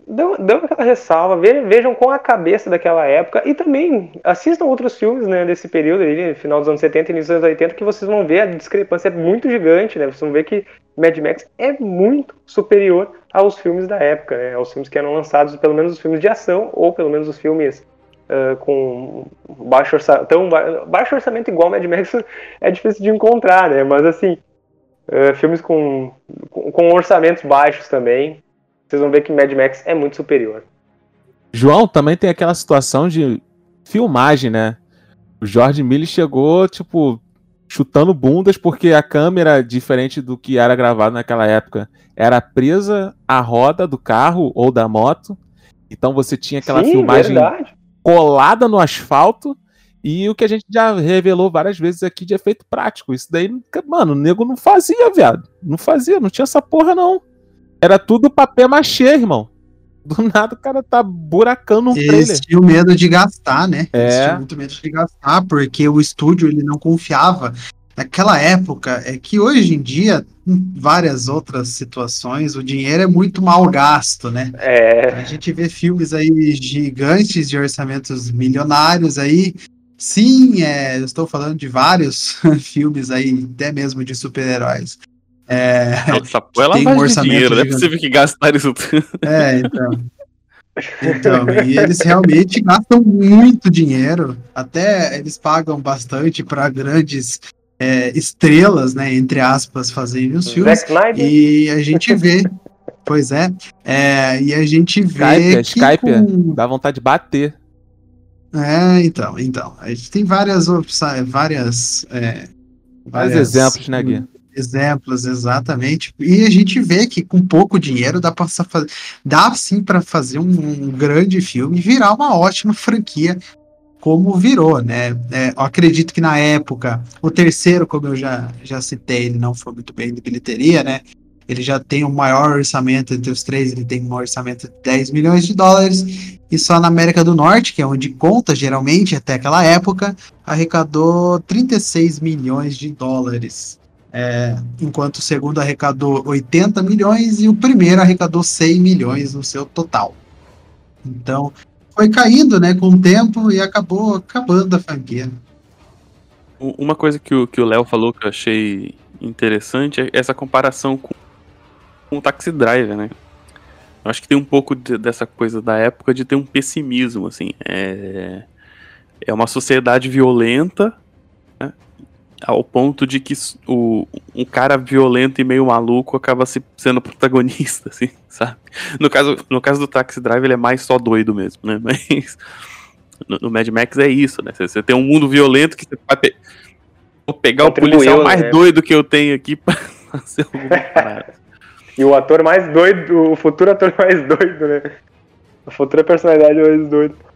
dão, dão aquela ressalva, vejam com a cabeça daquela época e também assistam outros filmes né, desse período, ali, final dos anos 70 e início dos anos 80, que vocês vão ver a discrepância é muito gigante, né? Vocês vão ver que Mad Max é muito superior aos filmes da época, né? Aos filmes que eram lançados, pelo menos os filmes de ação, ou pelo menos os filmes uh, com baixo orçamento, tão ba baixo orçamento igual Mad Max é difícil de encontrar, né? Mas assim, uh, filmes com, com, com orçamentos baixos também, vocês vão ver que Mad Max é muito superior. João, também tem aquela situação de filmagem, né? O George Miller chegou, tipo, chutando bundas porque a câmera, diferente do que era gravado naquela época, era presa à roda do carro ou da moto. Então você tinha aquela Sim, filmagem verdade. colada no asfalto. E o que a gente já revelou várias vezes aqui de efeito prático. Isso daí, mano, o nego não fazia, viado. Não fazia, não tinha essa porra, não. Era tudo papel machê, irmão. Do nada o cara tá buracando um Eles trailer. tinham medo de gastar, né? Eles É. tinham muito medo de gastar, porque o estúdio ele não confiava. Naquela época, é que hoje em dia, em várias outras situações, o dinheiro é muito mal gasto, né? É, A gente vê filmes aí gigantes de orçamentos milionários aí. Sim, é, eu estou falando de vários filmes aí, até mesmo de super-heróis. É, Essa porra é Tem um orçamento dinheiro, não é possível que gastaram isso tudo. É, então. Então, e eles realmente gastam muito dinheiro, até eles pagam bastante para grandes é, estrelas, né, entre aspas, fazerem os filmes, e a gente vê, pois é, é, e a gente vê Skype, Skype, com- Dá vontade de bater. É, então, então, a gente tem várias opções, várias... É, Vários exemplos, né, Gui? Exemplos, exatamente. E a gente vê que com pouco dinheiro dá, pra, dá sim para fazer um, um grande filme e virar uma ótima franquia, como virou, né? É, eu acredito que na época, o terceiro, como eu já, já citei, ele não foi muito bem de bilheteria, né? Ele já tem o maior orçamento entre os três, ele tem um orçamento de 10 milhões de dólares, e só na América do Norte, que é onde conta geralmente até aquela época, arrecadou 36 milhões de dólares. É, enquanto o segundo arrecadou 80 milhões e o primeiro arrecadou 100 milhões no seu total. Então, foi caindo, né, com o tempo e acabou acabando a franquia. Uma coisa que o que o Léo falou que eu achei interessante é essa comparação com, com o Taxi Driver, né? Eu acho que tem um pouco de- dessa coisa da época de ter um pessimismo, assim. É, é uma sociedade violenta? Ao ponto de que o, um cara violento e meio maluco acaba se, sendo protagonista, assim, sabe? No caso, no caso do Taxi Driver, ele é mais só doido mesmo, né? Mas no, no Mad Max é isso, né? Você, tem um mundo violento que você vai pe- vou pegar o policial mais né? doido que eu tenho aqui pra fazer alguma parada. E o ator mais doido, o futuro ator mais doido, né? A futura personalidade mais doido.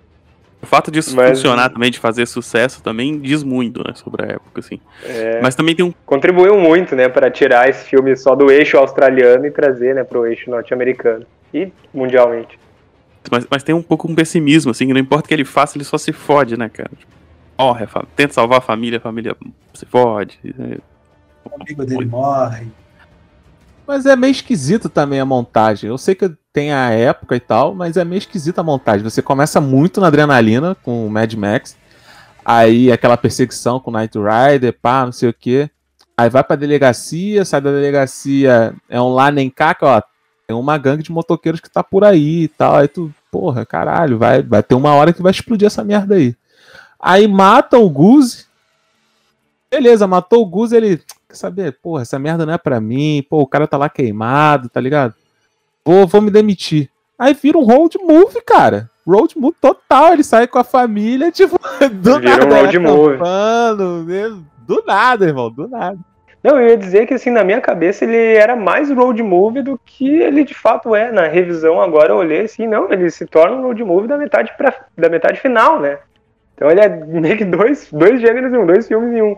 O fato disso Mas- funcionar também, de fazer sucesso, também diz muito, né, sobre a época, assim. É, Mas também tem um. Contribuiu muito, né, para tirar esse filme só do eixo australiano e trazer, né, pro eixo norte-americano. E mundialmente. Mas, mas tem um pouco um pessimismo, assim, que não importa o que ele faça, ele só se fode, né, cara? Morre, a fa- tenta salvar a família, a família se fode. né? O amigo dele morre. Mas é meio esquisito também a montagem. Eu sei que tem a época e tal, mas é meio esquisita a montagem. Você começa muito na adrenalina com o Mad Max. Aí aquela perseguição com o Knight Rider, pá, não sei o quê. Aí vai pra delegacia, sai da delegacia, é um lá nem cá, que, ó, tem uma gangue de motoqueiros que tá por aí e tal. Aí tu, porra, caralho, vai, vai ter uma hora que vai explodir essa merda aí. Aí matam o Goose. Beleza, matou o Goose, ele. Quer saber? Porra, essa merda não é pra mim. Pô, o cara tá lá queimado, tá ligado? Vou, vou me demitir. Aí vira um road movie, cara. Road movie total. Ele sai com a família, tipo, do Vira nada. um road movie. acampando, né? Do nada, irmão, do nada. Não, eu ia dizer que assim, na minha cabeça ele era mais road movie do que ele de fato é. Na revisão agora eu olhei assim, não, ele se torna um road movie da metade, pra, da metade final, né? Então ele é meio que dois, dois gêneros em um, dois filmes em um.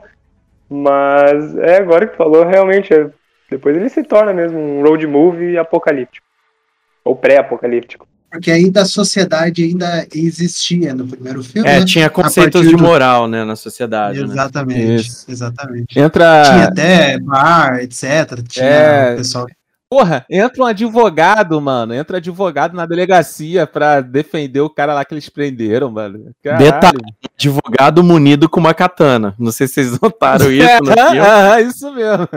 Mas é agora que falou, realmente, é, depois ele se torna mesmo um road movie apocalíptico. Ou pré-apocalíptico. Porque ainda a sociedade ainda existia no primeiro filme. É, né? tinha conceitos de do- moral, né, na sociedade. né? Exatamente, Isso. exatamente. Entra. Tinha até bar, etc. Tinha É. o pessoal. Porra, entra um advogado, mano. Entra advogado na delegacia pra defender o cara lá que eles prenderam, mano. Caralho. Detalhe, advogado munido com uma katana. Não sei se vocês notaram isso no filme. Ah, isso mesmo.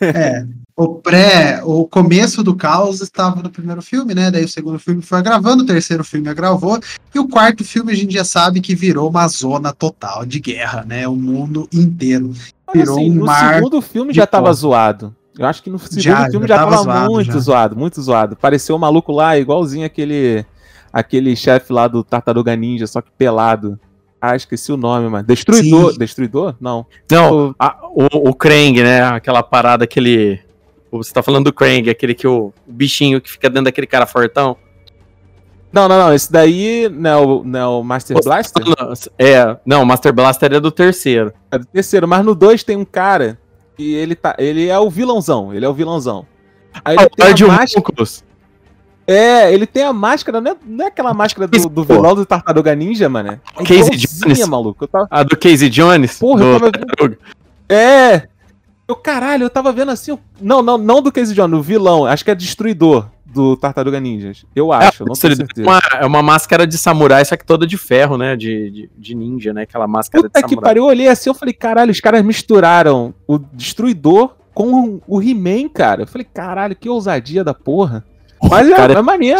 É, o pré, o começo do caos estava no primeiro filme, né? Daí o segundo filme foi gravando, o terceiro filme agravou, e o quarto filme a gente já sabe que virou uma zona total de guerra, né? O mundo inteiro. Virou assim, um no mar segundo filme já tava porra. zoado. Eu acho que no segundo Já, filme já já, tava tava, zoado, muito já. zoado, muito zoado. Pareceu um maluco lá, igualzinho aquele aquele chefe lá do Tartaruga Ninja, só que pelado. Ah, esqueci o nome, mas. Destruidor. Sim. Destruidor? Não. Não, a- o, o Krang, né? Aquela parada, aquele. Você tá falando do Krang, aquele que o, o bichinho que fica dentro daquele cara fortão. Não, não, não. Esse daí não é o, não é o Master Blaster? É, não, o Master Blaster é do terceiro. É do terceiro, mas no 2 tem um cara que ele tá. Ele é o vilãozão. Ele é o vilãozão. Aí ele Ah, tem Lord a máscara. É, ele tem a máscara, não é, não é aquela máscara do, do vilão do Tartaruga Ninja, mano. É Casey Jones. maluco. Tava... A do Casey Jones. Porra, eu tava- Tartaruga. É! Eu, caralho, eu tava vendo assim. eu- Não, não, não do Casey Jones, o vilão. Acho que é Destruidor do Tartaruga Ninjas. Eu acho, eu não tenho É certeza. uma, é uma máscara de samurai, só que toda de ferro, né? De, de, de ninja, né? Aquela máscara Puta de que samurai. pariu, eu olhei assim, eu falei, caralho, os caras misturaram o Destruidor com o He-Man, cara. Eu falei, caralho, que ousadia da porra. Mas é, Cara, é maneiro.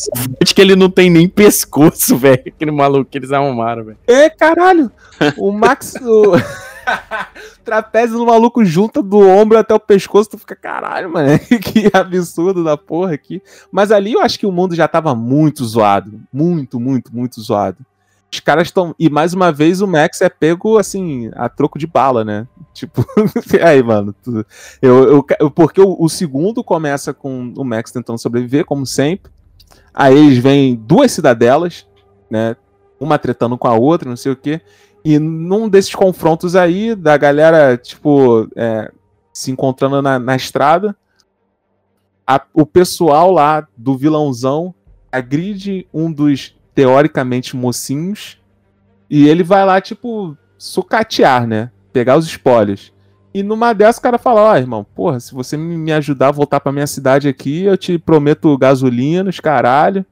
Acho que ele não tem nem pescoço, velho. Aquele maluco que eles arrumaram, velho. É, caralho. O Max. O... Trapézio do maluco junta do ombro até o pescoço, tu fica, caralho, mano. que absurdo da porra aqui. Mas ali eu acho que o mundo já tava muito zoado. Muito, muito, muito zoado. Os caras estão. E mais uma vez o Max é pego, assim, a troco de bala, né? Tipo, aí, mano. tu- Eu, eu, porque o, o segundo começa com o Max tentando sobreviver, como sempre. Aí eles vêm duas cidadelas, né? Uma tretando com a outra, não sei o quê. E num desses confrontos aí, da galera, tipo, é, se encontrando na, na estrada, a- o pessoal lá do vilãozão agride um dos teoricamente mocinhos e ele vai lá, tipo, sucatear, né? Pegar os spoilers. E numa dessas o cara fala, ó, irmão, porra, se você me me ajudar a voltar pra minha cidade aqui, eu te prometo gasolina, os caralho.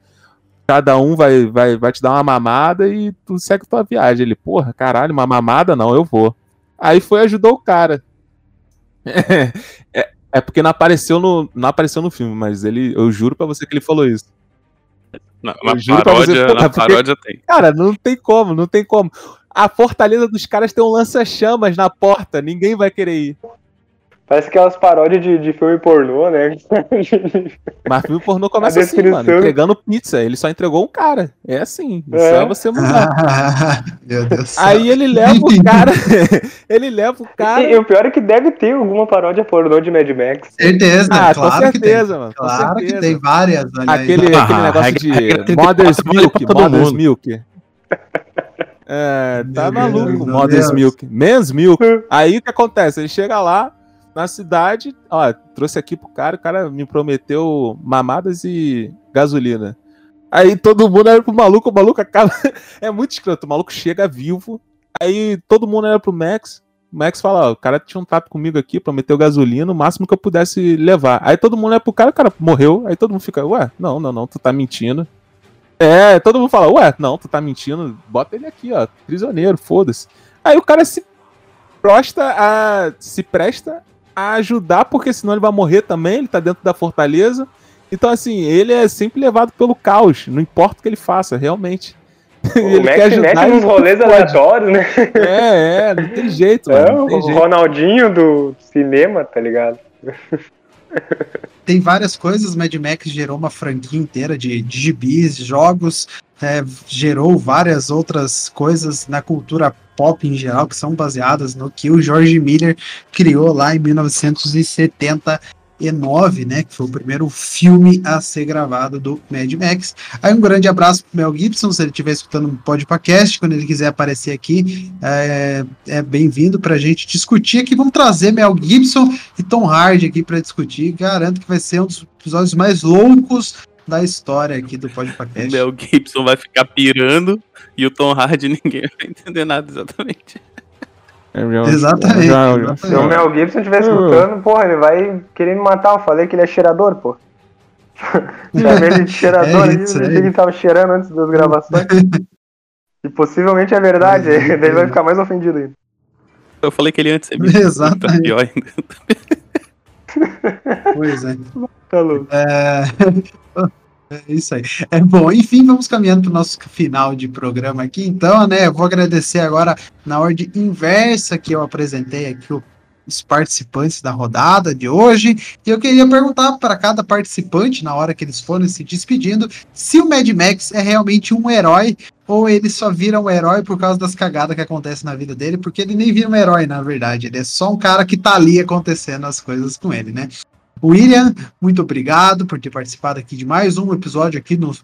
Cada um vai, vai, vai te dar uma mamada e tu segue tua viagem. Ele, porra, caralho, uma mamada não, eu vou. Aí foi e ajudou o cara. É, é porque não apareceu no, não apareceu no filme, mas ele, eu juro pra você que ele falou isso. Na, na você, paródia, porra, na porque- paródia tem. Cara, não tem como, não tem como. A fortaleza dos caras tem um lança-chamas na porta, ninguém vai querer ir. Parece aquelas paródias de, de filme pornô, né? Mas filme pornô começa A assim, mano, entregando pizza. Ele só entregou um cara. É assim, isso É. é você mudar. Meu Deus do céu. Aí ele leva o cara, ele leva o cara. E, e o pior é que deve ter alguma paródia pornô de Mad Max. Certeza, Ah, claro com que tem. certeza, mano. Claro que certeza. tem várias. Aquele, Ah, aquele negócio de regra 34 Mother's Milk, Mother's. Milk. É, tá Meu maluco, Mother's. Milk. Men's Milk. Aí o que acontece? Ele chega lá na cidade, ó, trouxe aqui pro cara, o cara me prometeu mamadas e gasolina. Aí todo mundo era pro maluco, o maluco acaba. é muito escroto, o maluco chega vivo. Aí todo mundo era pro Max. O Max fala, ó, o cara tinha um trato comigo aqui, prometeu gasolina, o máximo que eu pudesse levar. Aí todo mundo é pro cara, o cara morreu. Aí todo mundo fica, ué, não, não, não, tu tá mentindo. É, todo mundo fala, ué, não, tu tá mentindo, bota ele aqui, ó, prisioneiro, foda-se. Aí o cara se presta a. se presta a ajudar, porque senão ele vai morrer também, ele tá dentro da fortaleza. Então, assim, ele é sempre levado pelo caos, não importa o que ele faça, realmente. O Max se mete nos rolês aleatórios, né? É, é, não tem jeito, É, mano. Não o tem jeito. Ronaldinho do cinema, tá ligado? tem várias coisas. Mad Max gerou uma franquia inteira de, de gibis, jogos, é, gerou várias outras coisas na cultura pop em geral que são baseadas no que o George Miller criou lá em 1979, né? Que foi o primeiro filme a ser gravado do Mad Max. Aí um grande abraço pro Mel Gibson, se ele estiver escutando um podcast, quando ele quiser aparecer aqui, é, é bem-vindo pra gente discutir aqui. Vamos trazer Mel Gibson e Tom Hardy aqui para discutir. Garanto que vai ser um dos episódios mais loucos da história aqui do O podcast. Mel Gibson vai ficar pirando e o Tom Hardy ninguém vai entender nada exatamente. Exatamente. Já- exatamente. Se o Mel Gibson estiver escutando, porra, ele vai querer me matar. Eu falei que ele é cheirador, pô. Chamei ele de cheirador, É é isso ele que ele tava cheirando antes das gravações. E possivelmente é verdade, É, daí ele vai ficar mais ofendido ainda. Eu falei que ele antes é antissemita. Exatamente. Tá pior ainda. Pois é. Tá louco. É... é isso aí. É bom, enfim, vamos caminhando para o nosso final de programa aqui. Então, né, eu vou agradecer agora na ordem inversa que eu apresentei aqui o- os participantes da rodada de hoje. E eu queria perguntar para cada participante, na hora que eles forem se despedindo, se o Mad Max é realmente um herói ou ele só vira um herói por causa das cagadas que acontecem na vida dele, porque ele nem vira um herói, na verdade. Ele é só um cara que tá ali acontecendo as coisas com ele, né? William, muito obrigado por ter participado aqui de mais um episódio aqui no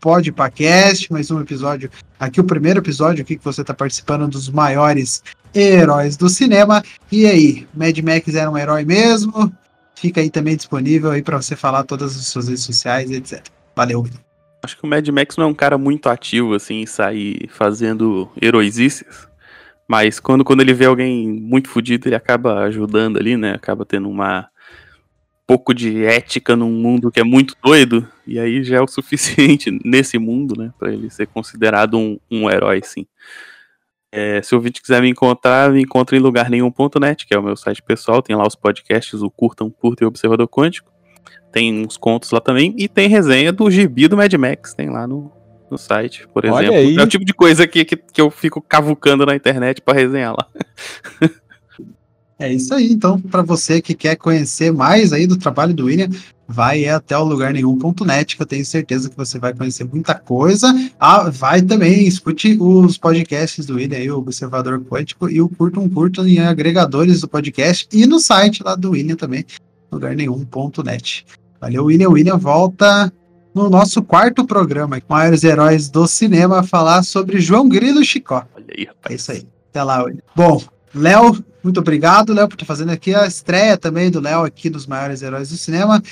Podpacast, mais um episódio aqui, o primeiro episódio aqui que você está participando dos maiores heróis do cinema. E aí, Mad Max era um herói mesmo? Fica aí também disponível aí para você falar todas as suas redes sociais, etc. Valeu. William. Acho que o Mad Max não é um cara muito ativo, assim, em sair fazendo heroisices. Mas quando, quando ele vê alguém muito fodido, ele acaba ajudando ali, né? Acaba tendo uma pouco de ética num mundo que é muito doido. E aí já é o suficiente nesse mundo, né? Pra ele ser considerado um, um herói, sim. É, se o ouvinte quiser me encontrar, me encontra em lugar nenhum.net, que é o meu site pessoal. Tem lá os podcasts, o Curtam, Curta e o Observador Quântico. Tem uns contos lá também. E tem resenha do gibi do Mad Max. Tem lá no, no site, por Olha exemplo. aí. É o tipo de coisa que, que, que eu fico cavucando na internet pra resenhar lá. É isso aí, então, para você que quer conhecer mais aí do trabalho do William, vai até o lugar nenhum.net, que eu tenho certeza que você vai conhecer muita coisa. Ah, vai também, escute os podcasts do William aí, o Observador Quântico e o Curto um Curto em agregadores do podcast e no site lá do William também, lugar nenhum.net. Valeu, William. William volta no nosso quarto programa, Maiores Heróis do Cinema, falar sobre João Grilo Chicó. Olha aí, rapaz. É isso aí. Até lá, William. Bom, Léo, muito obrigado, Léo, por estar fazendo aqui a estreia também do Léo aqui nos maiores heróis do cinema.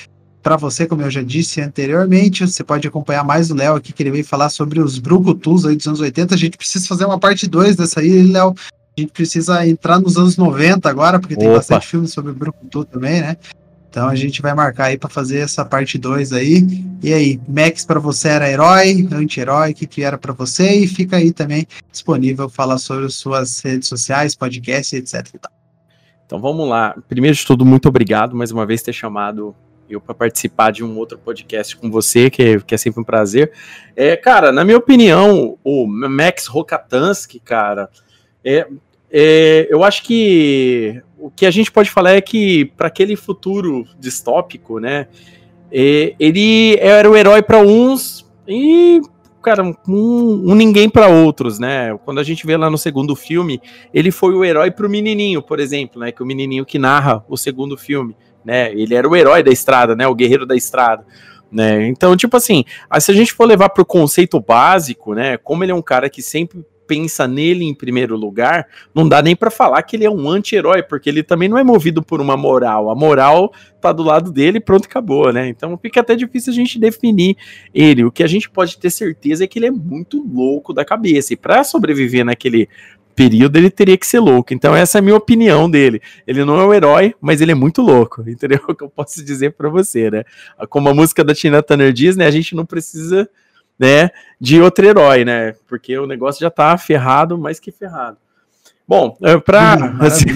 Para você, como eu já disse anteriormente, você pode acompanhar mais o Léo aqui, que ele veio falar sobre os Brucutus aí dos anos 80. A gente precisa fazer uma parte 2 dessa aí, Léo. A gente precisa entrar nos anos 90 agora, porque tem Opa. bastante filme sobre Brucutu também, né? Então a gente vai marcar aí para fazer essa parte 2 aí. E aí, Max para você era herói, anti-herói, o que, que era para você? E fica aí também disponível falar sobre as suas redes sociais, podcast, etc. Então vamos lá. Primeiro de tudo, muito obrigado mais uma vez ter chamado eu para participar de um outro podcast com você, que que é sempre um prazer. É, cara, na minha opinião, o Max Rokatansky, cara, é, é, eu acho que o que a gente pode falar é que para aquele futuro distópico, né, é, ele era o herói para uns e cara, um, um ninguém para outros, né? Quando a gente vê lá no segundo filme, ele foi o herói pro menininho, por exemplo, né? Que o menininho que narra o segundo filme, né? Ele era o herói da estrada, né? O guerreiro da estrada. Né? Então, tipo assim, se a gente for levar pro conceito básico, né? Como ele é um cara que sempre pensa nele em primeiro lugar, não dá nem para falar que ele é um anti-herói, porque ele também não é movido por uma moral. A moral tá do lado dele e pronto, acabou, né? Então fica até difícil a gente definir ele. O que a gente pode ter certeza é que ele é muito louco da cabeça. E para sobreviver naquele período, ele teria que ser louco. Então essa é a minha opinião dele. Ele não é um herói, mas ele é muito louco, entendeu? O que eu posso dizer para você, né? Como a música da Tina Turner diz, né? A gente não precisa né, de outro herói, né? Porque o negócio já tá ferrado, mais que ferrado. Bom, para Hum, assim,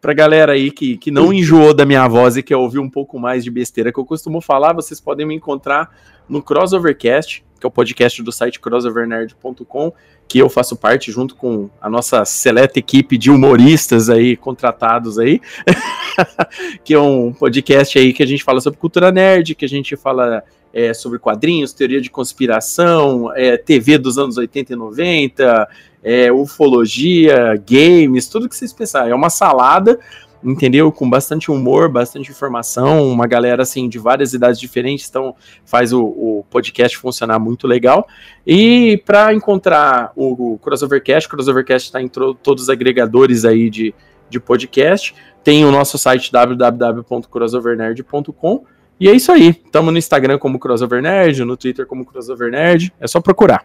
pra galera aí que, que não enjoou da minha voz e quer ouvir um pouco mais de besteira que eu costumo falar, vocês podem me encontrar no Crossovercast, que é o podcast do site crossovernerd.com, que eu faço parte junto com a nossa seleta equipe de humoristas aí contratados aí, que é um podcast aí que a gente fala sobre cultura nerd, que a gente fala é, sobre quadrinhos, teoria de conspiração, é, TV dos anos 80 e 90, é, ufologia, games, tudo que vocês pensarem. É uma salada, entendeu? Com bastante humor, bastante informação, uma galera assim de várias idades diferentes, então faz o, o podcast funcionar muito legal. E para encontrar o, o Crossovercast, o Crossovercast está em todos os agregadores aí de, de podcast. Tem o nosso site www.crossovernerd.com. E é isso aí. Estamos no Instagram como Crossover Nerd, no Twitter como Crossover Nerd. É só procurar.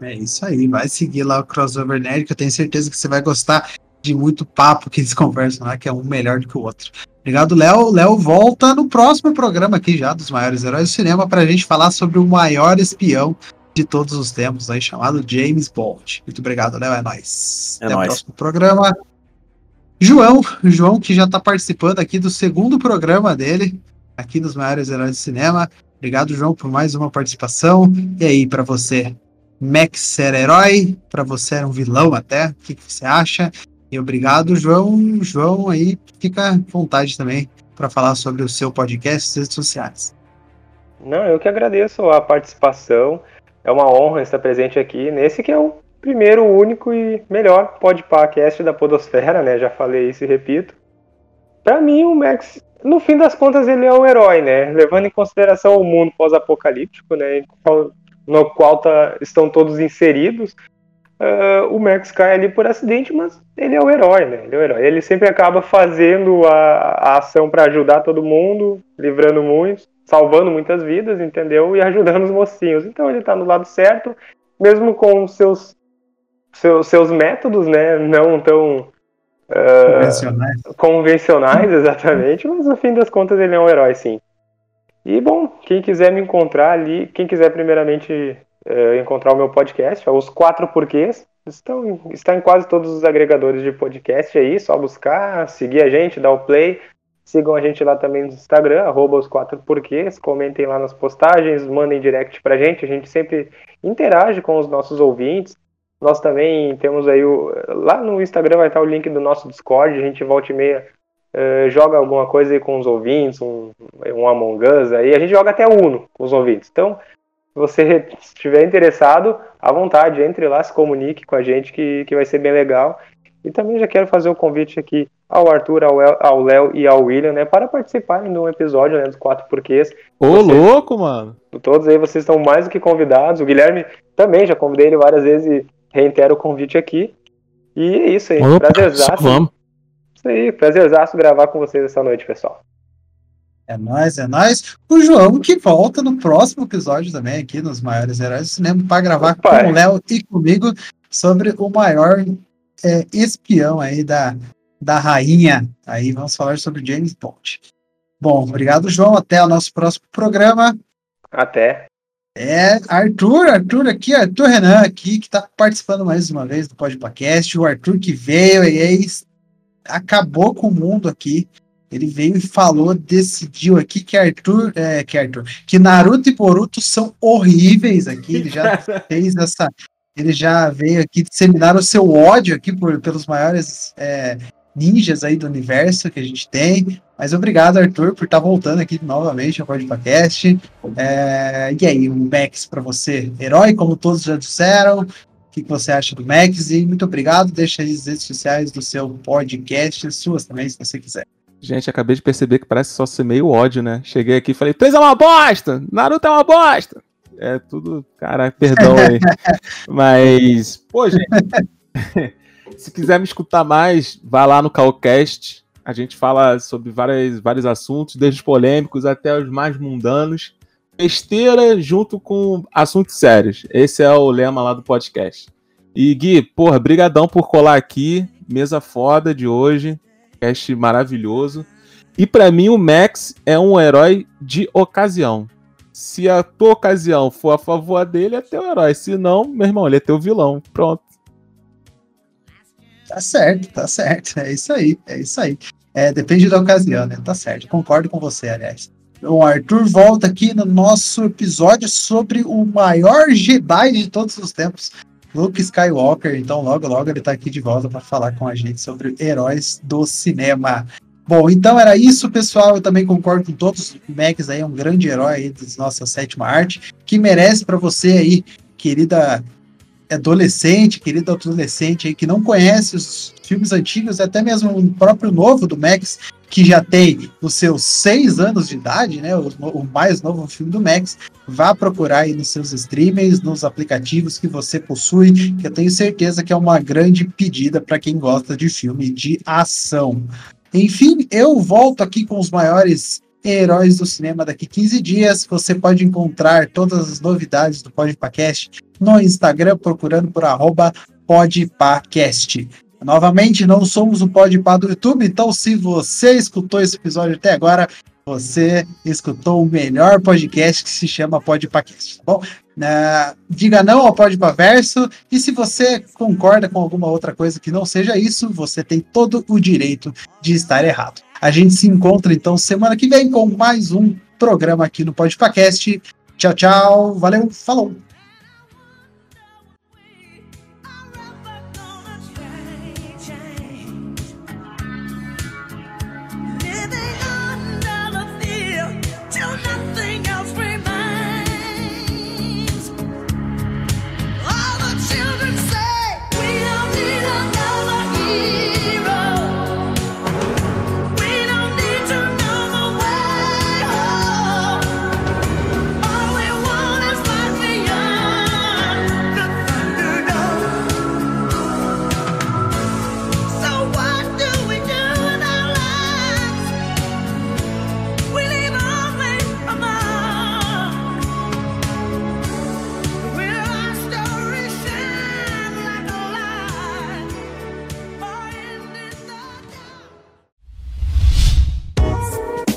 É isso aí, vai seguir lá o Crossover Nerd, que eu tenho certeza que você vai gostar de muito papo que eles conversam lá, que é um melhor do que o outro. Obrigado, Léo. Léo volta no próximo programa aqui já, dos maiores heróis do cinema, para a gente falar sobre o maior espião de todos os tempos, aí, chamado James Bond. Muito obrigado, Léo. É nóis. É Até nóis. o próximo programa. João, João que já está participando aqui do segundo programa dele, aqui nos maiores heróis do cinema. Obrigado, João, por mais uma participação. E aí, para você, Max era herói? Para você era um vilão até? O que, que você acha? E obrigado, João. João aí fica à vontade também para falar sobre o seu podcast e redes sociais. Não, eu que agradeço a participação. É uma honra estar presente aqui nesse que é o primeiro, único e melhor podcast da Podosfera, né? Já falei isso e repito. Para mim, o Max, no fim das contas, ele é um herói, né? Levando em consideração o mundo pós-apocalíptico, né? No qual tá, estão todos inseridos. Uh, o Max cai ali por acidente, mas ele é o herói, né? Ele é o herói. Ele sempre acaba fazendo a, a ação para ajudar todo mundo, livrando muitos, salvando muitas vidas, entendeu? E ajudando os mocinhos. Então ele tá no lado certo, mesmo com seus seus, seus métodos, né? Não tão uh, Convencionais. convencionais, exatamente. Mas no fim das contas ele é um herói, sim. E bom, quem quiser me encontrar ali, quem quiser primeiramente uh, encontrar o meu podcast, é os quatro porquês. Estão, está em quase todos os agregadores de podcast aí, só buscar, seguir a gente, dar o play. Sigam a gente lá também no Instagram, arroba os quatro porquês, comentem lá nas postagens, mandem direct pra gente, a gente sempre interage com os nossos ouvintes. Nós também temos aí o. Lá no Instagram vai estar o link do nosso Discord, a gente volta e meia uh, joga alguma coisa aí com os ouvintes, um, um Among Us aí, a gente joga até Uno com os ouvintes. Então, se você estiver interessado, à vontade, entre lá, se comunique com a gente que, que vai ser bem legal. E também já quero fazer o convite aqui ao Arthur, ao Léo e ao William, né, para participarem de um episódio né, dos Quatro Porquês. Ô, Você- louco, mano. Todos aí vocês estão mais do que convidados. O Guilherme também, já convidei ele várias vezes e reitero o convite aqui. E é isso aí, Opa, prazerzaço. vamos. Isso aí, prazerzaço gravar com vocês essa noite, pessoal. É nóis, é nóis. O João que volta no próximo episódio também aqui nos Maiores Heróis do Cinema para gravar Opa. com o Léo e comigo sobre o maior é, espião aí da, da rainha. Aí vamos falar sobre James Bond. Bom, obrigado, João. Até o nosso próximo programa. Até. É, Arthur, Arthur aqui, Arthur Renan aqui, que tá participando mais uma vez do podcast. O Arthur que veio e aí acabou com o mundo aqui. Ele veio e falou, decidiu aqui que Arthur, é, que Arthur, que Naruto e Boruto são horríveis aqui. Ele já fez essa, ele já veio aqui disseminar o seu ódio aqui por, pelos maiores é, ninjas aí do universo que a gente tem. Mas obrigado, Arthur, por estar voltando aqui novamente ao podcast. É, e aí, o Max para você, herói, como todos já disseram. O que, que você acha do Max? E muito obrigado. Deixa aí as redes sociais do seu podcast, suas também, se você quiser. Gente, acabei de perceber que parece só ser meio ódio, né? Cheguei aqui e falei, Três é uma bosta! Naruto é uma bosta! É tudo. Caralho, perdão aí. Mas, pô, gente. Se quiser me escutar mais, vá lá no Calcast. A gente fala sobre várias, vários assuntos, desde os polêmicos até os mais mundanos. Besteira junto com assuntos sérios. Esse é o lema lá do podcast. E Gui, porra, brigadão por colar aqui. Mesa foda de hoje. Cast maravilhoso. E pra mim o Max é um herói de ocasião. Se a tua ocasião for a favor dele, é teu herói. Se não, meu irmão, ele é teu vilão. Pronto. Tá certo, tá certo. É isso aí, é isso aí. É, depende da ocasião, né? Tá certo. Concordo com você, aliás. O Arthur volta aqui no nosso episódio sobre o maior Jedi de todos os tempos, Luke Skywalker. Então, logo, logo ele tá aqui de volta para falar com a gente sobre heróis do cinema. Bom, então era isso, pessoal. Eu também concordo com todos. O Max aí é um grande herói aí da nossa sétima arte, que merece para você aí, querida adolescente, querido adolescente aí que não conhece os filmes antigos, até mesmo o próprio novo do Max, que já tem os seus seis anos de idade, né? O, o mais novo filme do Max, vá procurar aí nos seus streamings, nos aplicativos que você possui, que eu tenho certeza que é uma grande pedida para quem gosta de filme de ação. Enfim, eu volto aqui com os maiores Heróis do Cinema daqui 15 dias. Você pode encontrar todas as novidades do Podpacast no Instagram, procurando por arroba Podpacast. Novamente, não somos o Podpah do YouTube, então se você escutou esse episódio até agora, você escutou o melhor podcast que se chama Podpacast, tá bom? Uh, diga não ao Podpaverso e se você concorda com alguma outra coisa que não seja isso, você tem todo o direito de estar errado. A gente se encontra então semana que vem com mais um programa aqui no Podpacast. Tchau, tchau, valeu, falou!